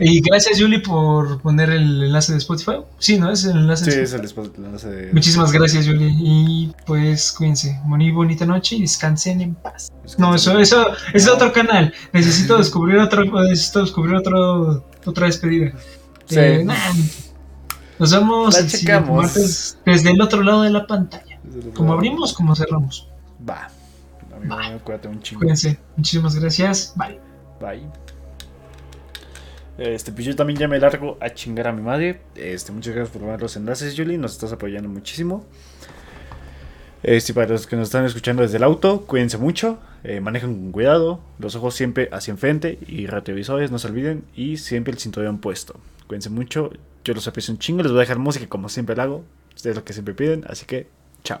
S1: y gracias, Julie, por poner el enlace de Spotify. Sí, ¿no? Es el enlace
S3: Sí, es el enlace de.
S1: Muchísimas gracias, Julie. Y pues cuídense. Muy bonita noche y descansen en paz. No, eso, eso, es otro canal. Necesito descubrir otro, necesito descubrir otro, otra despedida. Sí. Eh, nos vemos el desde el otro lado de la pantalla. Como abrimos, como cerramos.
S3: Va. Amigo, cuídate un chingo.
S1: Cuídense. Muchísimas gracias. Bye.
S3: Bye. Este, pues yo también ya me largo a chingar a mi madre. Este, muchas gracias por los enlaces, Julie. Nos estás apoyando muchísimo. Este, para los que nos están escuchando desde el auto, cuídense mucho. Eh, manejen con cuidado. Los ojos siempre hacia enfrente. Y retrovisores, no se olviden. Y siempre el cinturón puesto. Cuídense mucho. Yo los aprecio un chingo. Les voy a dejar música como siempre lo hago. Ustedes lo que siempre piden. Así que, chao.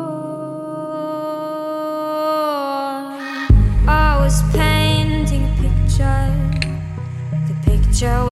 S3: Show.